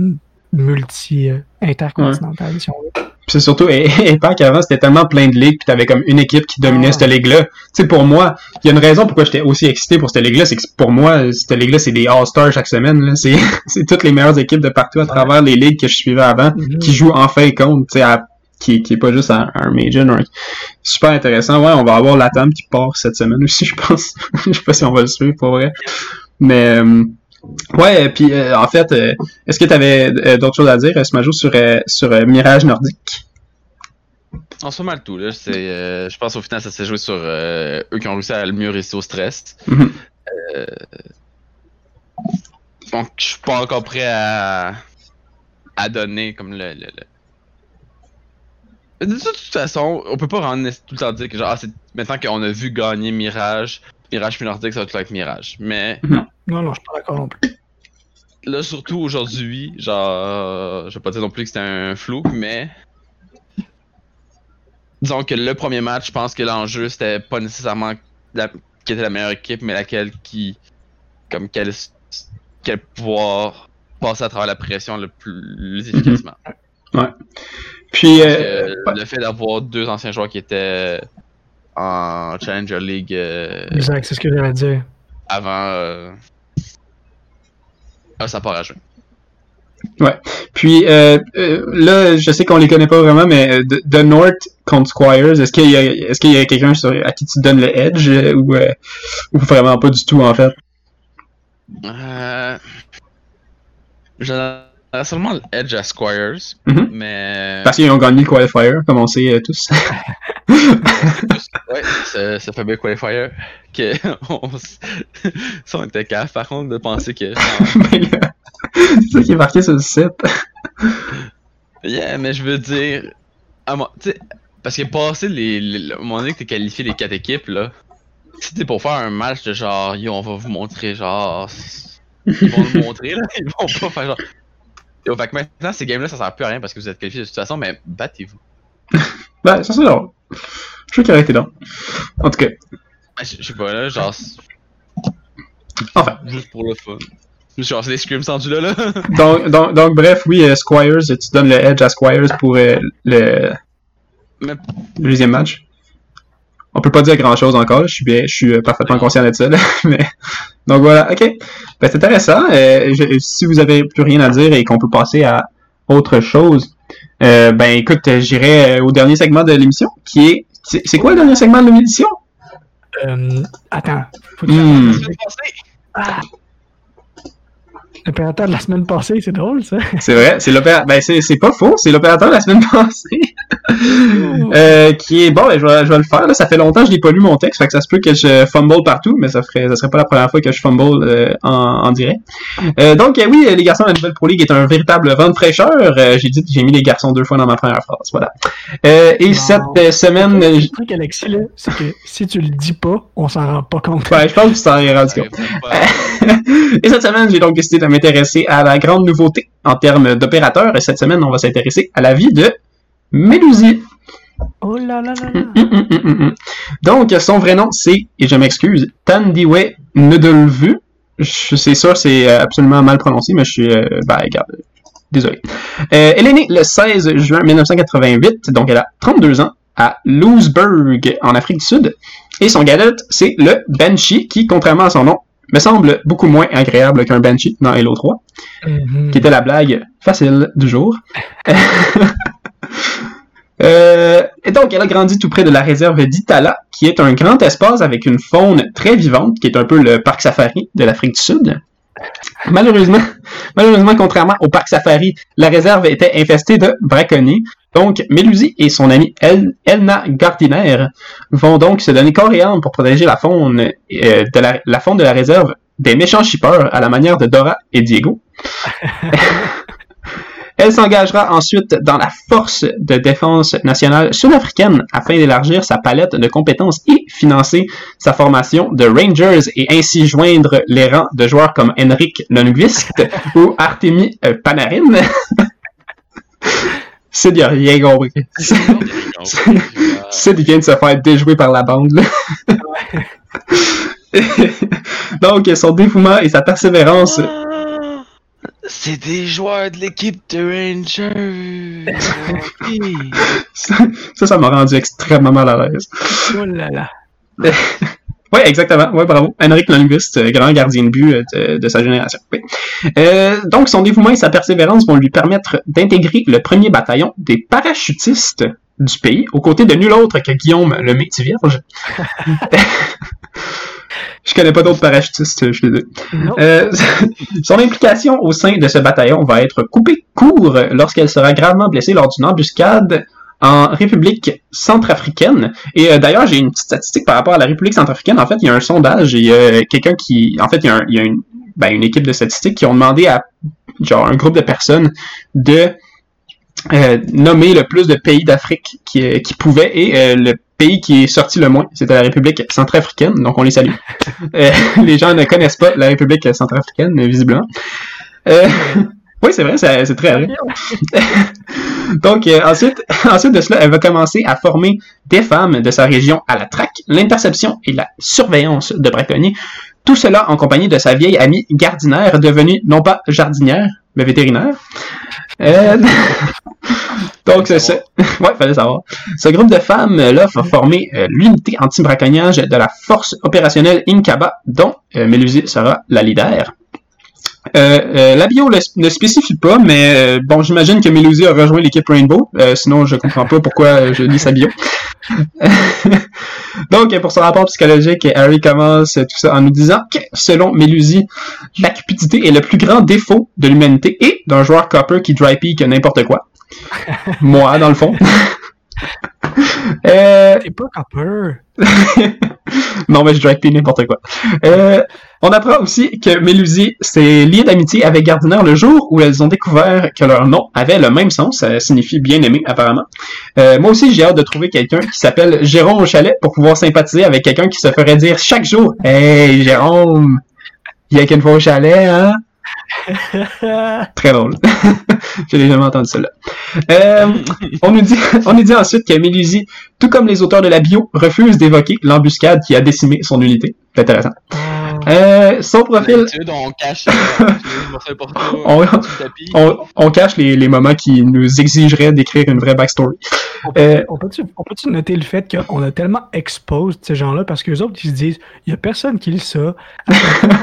multi-intercontinentaux, si on veut.
C'est surtout, et, et pas qu'avant, c'était tellement plein de ligues, puis t'avais comme une équipe qui dominait
Ah.
cette ligue-là. Tu sais, pour moi, il y a une raison pourquoi j'étais aussi excité pour cette ligue-là, c'est que pour moi, cette ligue-là, c'est des All-Stars chaque semaine. C'est, c'est toutes les meilleures équipes de partout à travers les ligues que je suivais avant,
Mhm.
qui jouent enfin contre, tu sais, qui, qui est pas juste un, un Major. un- Super intéressant. Ouais, on va avoir Latam qui part cette semaine aussi, je pense. je sais pas si on va le suivre, pour vrai. Mais, euh, ouais, puis euh, en fait, euh, est-ce que t'avais euh, d'autres choses à dire, Smajo, sur, sur Mirage Nordique?
On se fait mal tout, là. Je pense au final, ça s'est joué sur eux qui ont réussi à le mieux résister au stress.
Mhm.
Euh, donc, je suis pas encore prêt à, à donner comme le, le, le- De toute façon, on peut pas rendre tout le temps dire que genre, ah, maintenant qu'on a vu gagner Mirage, Mirage puis Nordique, ça va tout être Mirage. Mais
Non, non, je suis pas d'accord non plus.
là, surtout aujourd'hui, genre, je vais pas dire non plus que c'était un flou, mais disons que le premier match, je pense que l'enjeu c'était pas nécessairement la, qui était la meilleure équipe, mais laquelle qui, comme quelle, quelle pouvoir passer à travers la pression le plus efficacement.
Puis,
Parce
euh,
que le fait d'avoir deux anciens joueurs qui étaient en Challenger League euh,
Exact, c'est ce que j'allais dire.
avant, euh, ah, ça part à jouer.
puis euh, euh, là, je sais qu'on les connaît pas vraiment, mais euh, de, de North contre Squires, est-ce qu'il y a, est-ce qu'il y a quelqu'un sur- à qui tu donnes le edge euh, ou, ou vraiment pas du tout en fait?
Euh... Seulement l'edge à Squires,
Mhm.
mais.
Parce qu'ils ont gagné le qualifier, comme on sait tous.
ouais, ce, ce fameux qualifier que on, ça, on était capable par contre de penser que.
Là, c'est ça qui est marqué sur le site.
Yeah, mais je veux dire. à sais, parce que passer les, les, le moment donné que t'es qualifié les quatre équipes là, t'es pour faire un match de genre, yo, on va vous montrer genre. Ils vont le montrer là, ils vont pas faire genre. Yo, fait que maintenant, ces games-là, ça sert plus à rien parce que vous êtes qualifiés de toute façon, mais battez-vous.
Ben, ça c'est drôle. Je aurait été drôle. En tout cas,
Ben, Je je sais pas, là, genre.
enfin.
Juste pour le fun. Genre, c'est des scrims tendus là, là.
Donc, donc, donc bref, oui, euh, Squires, tu donnes le edge à Squires pour euh, le,
Mais
le deuxième match. on peut pas dire grand chose encore. Je suis bien, je suis euh, parfaitement conscient de ça. là, mais donc voilà, ok. Ben, c'est intéressant. Euh, je- si vous avez plus rien à dire et qu'on peut passer à autre chose, euh, ben écoute, euh, j'irai euh, au dernier segment de l'émission, qui est, c'est c'est quoi le dernier segment de l'émission?
Euh, attends. Faut que
Hmm.
Ah! L'opérateur de la semaine passée, c'est drôle, ça.
C'est vrai, c'est l'opérateur. Ben c'est c'est pas faux, c'est l'opérateur de la semaine passée. Euh, qui est bon, ben, je, vais, je vais le faire. Là. Ça fait longtemps que je n'ai pas lu mon texte, fait que ça se peut que je fumble partout, mais ça ferait, ça serait pas la première fois que je fumble euh, en, en direct. Euh, donc euh, oui, les garçons de la nouvelle Pro League est un véritable vent de fraîcheur. Euh, j'ai dit que j'ai mis les garçons deux fois dans ma première phrase, voilà. Euh, et cette euh, semaine,
Le truc, Alexis, là, c'est que si tu le dis pas, on s'en rend pas compte.
ouais, je pense que tu t'en es rendu compte. Et cette semaine, j'ai donc décidé de m'intéresser à la grande nouveauté en termes d'opérateurs. Et cette semaine, on va s'intéresser à la vie de Mélusie.
Oh là là là là.
Hum, hum, hum. Donc, son vrai nom, c'est, et je m'excuse, Tandiwe Nudulvu. Je c'est sûr, c'est euh, absolument mal prononcé, mais je suis, euh, ben, regarde, désolé. Euh, elle est née le 16 juin 1988, donc elle a 32 ans, à Louisburg, en Afrique du Sud. Et son gadget, c'est le Banshee, qui, contrairement à son nom, me semble beaucoup moins agréable qu'un Banshee dans Halo 3
Mhm.
qui était la blague facile du jour. Euh, et donc, elle a grandi tout près de la réserve d'Itala, qui est un grand espace avec une faune très vivante, qui est un peu le parc safari de l'Afrique du Sud. Malheureusement, malheureusement, contrairement au parc safari, la réserve était infestée de braconniers. Donc, Mélusie et son amie El- Elna Gardiner vont donc se donner corps et âme pour protéger la faune, euh, de la, la faune de la réserve des méchants shippers à la manière de Dora et Diego. Elle s'engagera ensuite dans la force de défense nationale sud-africaine afin d'élargir sa palette de compétences et financer sa formation de Rangers et ainsi joindre les rangs de joueurs comme Henrik Lundqvist ou Artemi euh, Panarin. Sid, il a rien compris. Sid, vient de se faire déjouer par la bande. là. Donc, son dévouement et sa persévérance
Ah, C'est des joueurs de l'équipe de Rangers.
Ça, ça m'a rendu extrêmement mal à l'aise.
Oh là là.
Oui, exactement. Oui, bravo. Henrik Lundqvist, euh, grand gardien de but euh, de, de sa génération. Oui. Euh, donc, son dévouement et sa persévérance vont lui permettre d'intégrer le premier bataillon des parachutistes du pays, aux côtés de nul autre que Guillaume le Métis-Vierge. je connais pas d'autres parachutistes, je suis désolé. Euh, son implication au sein de ce bataillon va être coupée court lorsqu'elle sera gravement blessée lors d'une embuscade en République centrafricaine. Et euh, d'ailleurs, j'ai une petite statistique par rapport à la République centrafricaine. En fait, il y a un sondage et il y a quelqu'un qui... En fait, il y a, un- il y a une, ben, une équipe de statistiques qui ont demandé à genre un groupe de personnes de euh, nommer le plus de pays d'Afrique qui, euh, qui pouvaient et euh, le pays qui est sorti le moins, c'était la République centrafricaine, donc on les salue. Euh, les gens ne connaissent pas la République centrafricaine, visiblement. Euh, oui, c'est vrai, c'est très vrai. Donc, euh, ensuite, ensuite de cela, elle va commencer à former des femmes de sa région à la traque, l'interception et la surveillance de braconniers. Tout cela en compagnie de sa vieille amie gardinière, devenue non pas jardinière, mais vétérinaire. Euh, Donc, c'est ça. Ouais, fallait savoir. Ce groupe de femmes-là va former euh, l'unité anti-braconnage de la force opérationnelle Inkaba, dont euh, Mélusie sera la leader. Euh, euh, la bio ne spécifie pas, mais euh, bon, j'imagine que Mélusie a rejoint l'équipe Rainbow, euh, sinon je comprends pas pourquoi je lis sa bio. Donc, pour son rapport psychologique, Harry commence tout ça en nous disant que, selon Mélusie, la cupidité est le plus grand défaut de l'humanité et d'un joueur copper qui dry peak n'importe quoi. Moi, dans le fond. euh,
T'es pas copper.
non, mais je drag n'importe quoi. Euh, on apprend aussi que Mélusie s'est liée d'amitié avec Gardiner le jour où elles ont découvert que leur nom avait le même sens, ça signifie bien-aimé apparemment. Euh, moi aussi, j'ai hâte de trouver quelqu'un qui s'appelle Jérôme au chalet pour pouvoir sympathiser avec quelqu'un qui se ferait dire chaque jour « Hey, Jérôme, il y a qu'une fois au chalet, hein? » Très drôle. J'ai déjà entendu cela. Euh, on, nous dit, on nous dit ensuite que Mélusie, tout comme les auteurs de la bio, refuse d'évoquer l'embuscade qui a décimé son unité. C'est intéressant. Euh, son profil,
on cache euh, on cache les morceaux importants
On- cache les, les moments qui nous exigeraient d'écrire une vraie backstory.
On peut-
Euh,
on peut-tu noter le fait qu'on a tellement exposed ces gens-là parce qu'eux autres, ils se disent, il y a personne qui lit ça.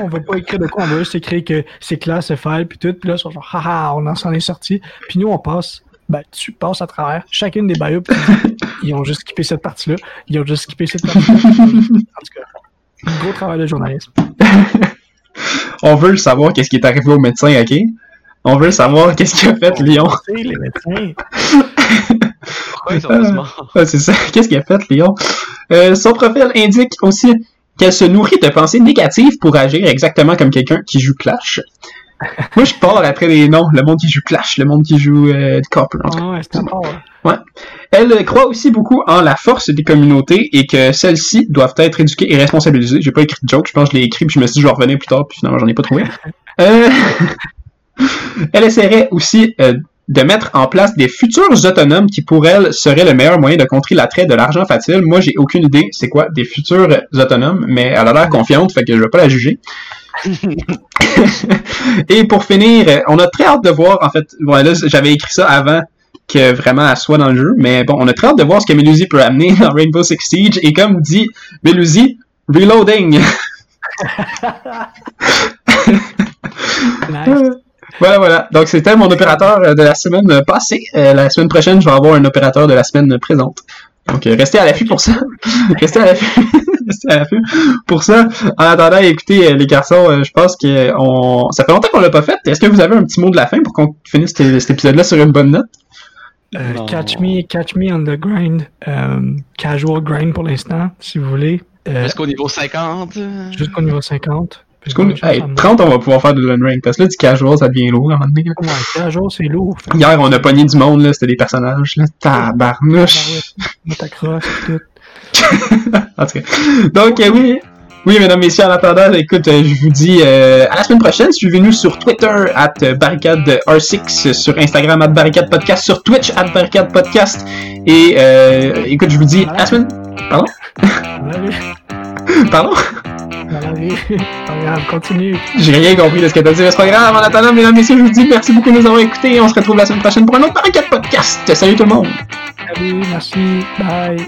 on va pas écrire de quoi, on va juste écrire que c'est classe, c'est file, puis tout. Puis là, ils sont genre, haha, on en s'en est sorti. Puis nous, on passe, ben, tu passes à travers chacune des bios, puis ils ont juste skippé cette partie-là, ils ont juste skippé cette partie-là. en tout cas, gros travail de journalisme.
On veut savoir qu'est-ce qui est arrivé au médecin, ok? On veut savoir qu'est-ce qu'il a fait, Lyon.
Les médecins.
Pourquoi ils sont tous morts?
Ouais, c'est ça. Qu'est-ce qu'il a fait, Lyon? Euh, son profil indique aussi qu'elle se nourrit de pensées négatives pour agir exactement comme quelqu'un qui joue Clash. Moi, je pars après les noms. Le monde qui joue Clash, le monde qui joue euh.
Ah ouais.
Elle croit aussi beaucoup en la force des communautés et que celles-ci doivent être éduquées et responsabilisées. J'ai pas écrit de joke, je pense que je l'ai écrit puis je me suis dit je vais revenir plus tard puis finalement j'en ai pas trouvé. Euh, elle essaierait aussi euh, de mettre en place des futurs autonomes qui pour elle seraient le meilleur moyen de contrer l'attrait de l'argent facile. Moi j'ai aucune idée c'est quoi des futurs autonomes, mais elle a l'air confiante fait que je vais pas la juger. et pour finir, on a très hâte de voir, en fait, bon, là, j'avais écrit ça avant que vraiment elle soit dans le jeu, mais bon, on a très hâte de voir ce que Melusi peut amener dans Rainbow Six Siege, et comme dit Melusi, reloading!
Nice.
Voilà, voilà. Donc, c'était mon opérateur de la semaine passée. Euh, la semaine prochaine, je vais avoir un opérateur de la semaine présente. Donc, euh, restez à l'affût pour ça. restez à l'affût. pour ça. En attendant, écoutez, euh, les garçons, euh, je pense que on... ça fait longtemps qu'on l'a pas fait. Est-ce que vous avez un petit mot de la fin pour qu'on finisse cet, cet épisode-là sur une bonne note?
Euh, catch me, catch me on the grind. Casual grind pour l'instant, si vous voulez. Euh,
Jusqu'au niveau 50.
Jusqu'au niveau 50.
Parce qu'on-
Je
hey,
pense que
30, on va pouvoir faire de l'un rank. Parce que là, du casual, ça devient lourd à un moment donné. là.
Ouais, casual, c'est lourd.
Hier, on a pogné du monde, là. C'était des personnages, là. Tabarnouche.
motocross, tout.
En tout cas. Donc, euh, oui. Oui, mesdames, messieurs, en attendant, écoute, euh, je vous dis euh, à la semaine prochaine. Suivez-nous sur Twitter, at barricade R6, sur Instagram, at barricade podcast, sur Twitch, at barricade podcast. Et, euh, écoute, je vous dis à la semaine. Pardon?
Grave, continue.
J'ai rien compris de ce que t'as dit, mais c'est pas grave. En attendant, mesdames, messieurs, je vous dis merci beaucoup de nous avoir écoutés et on se retrouve la semaine prochaine pour un autre barricade podcast. Salut tout le monde!
Salut, merci, bye.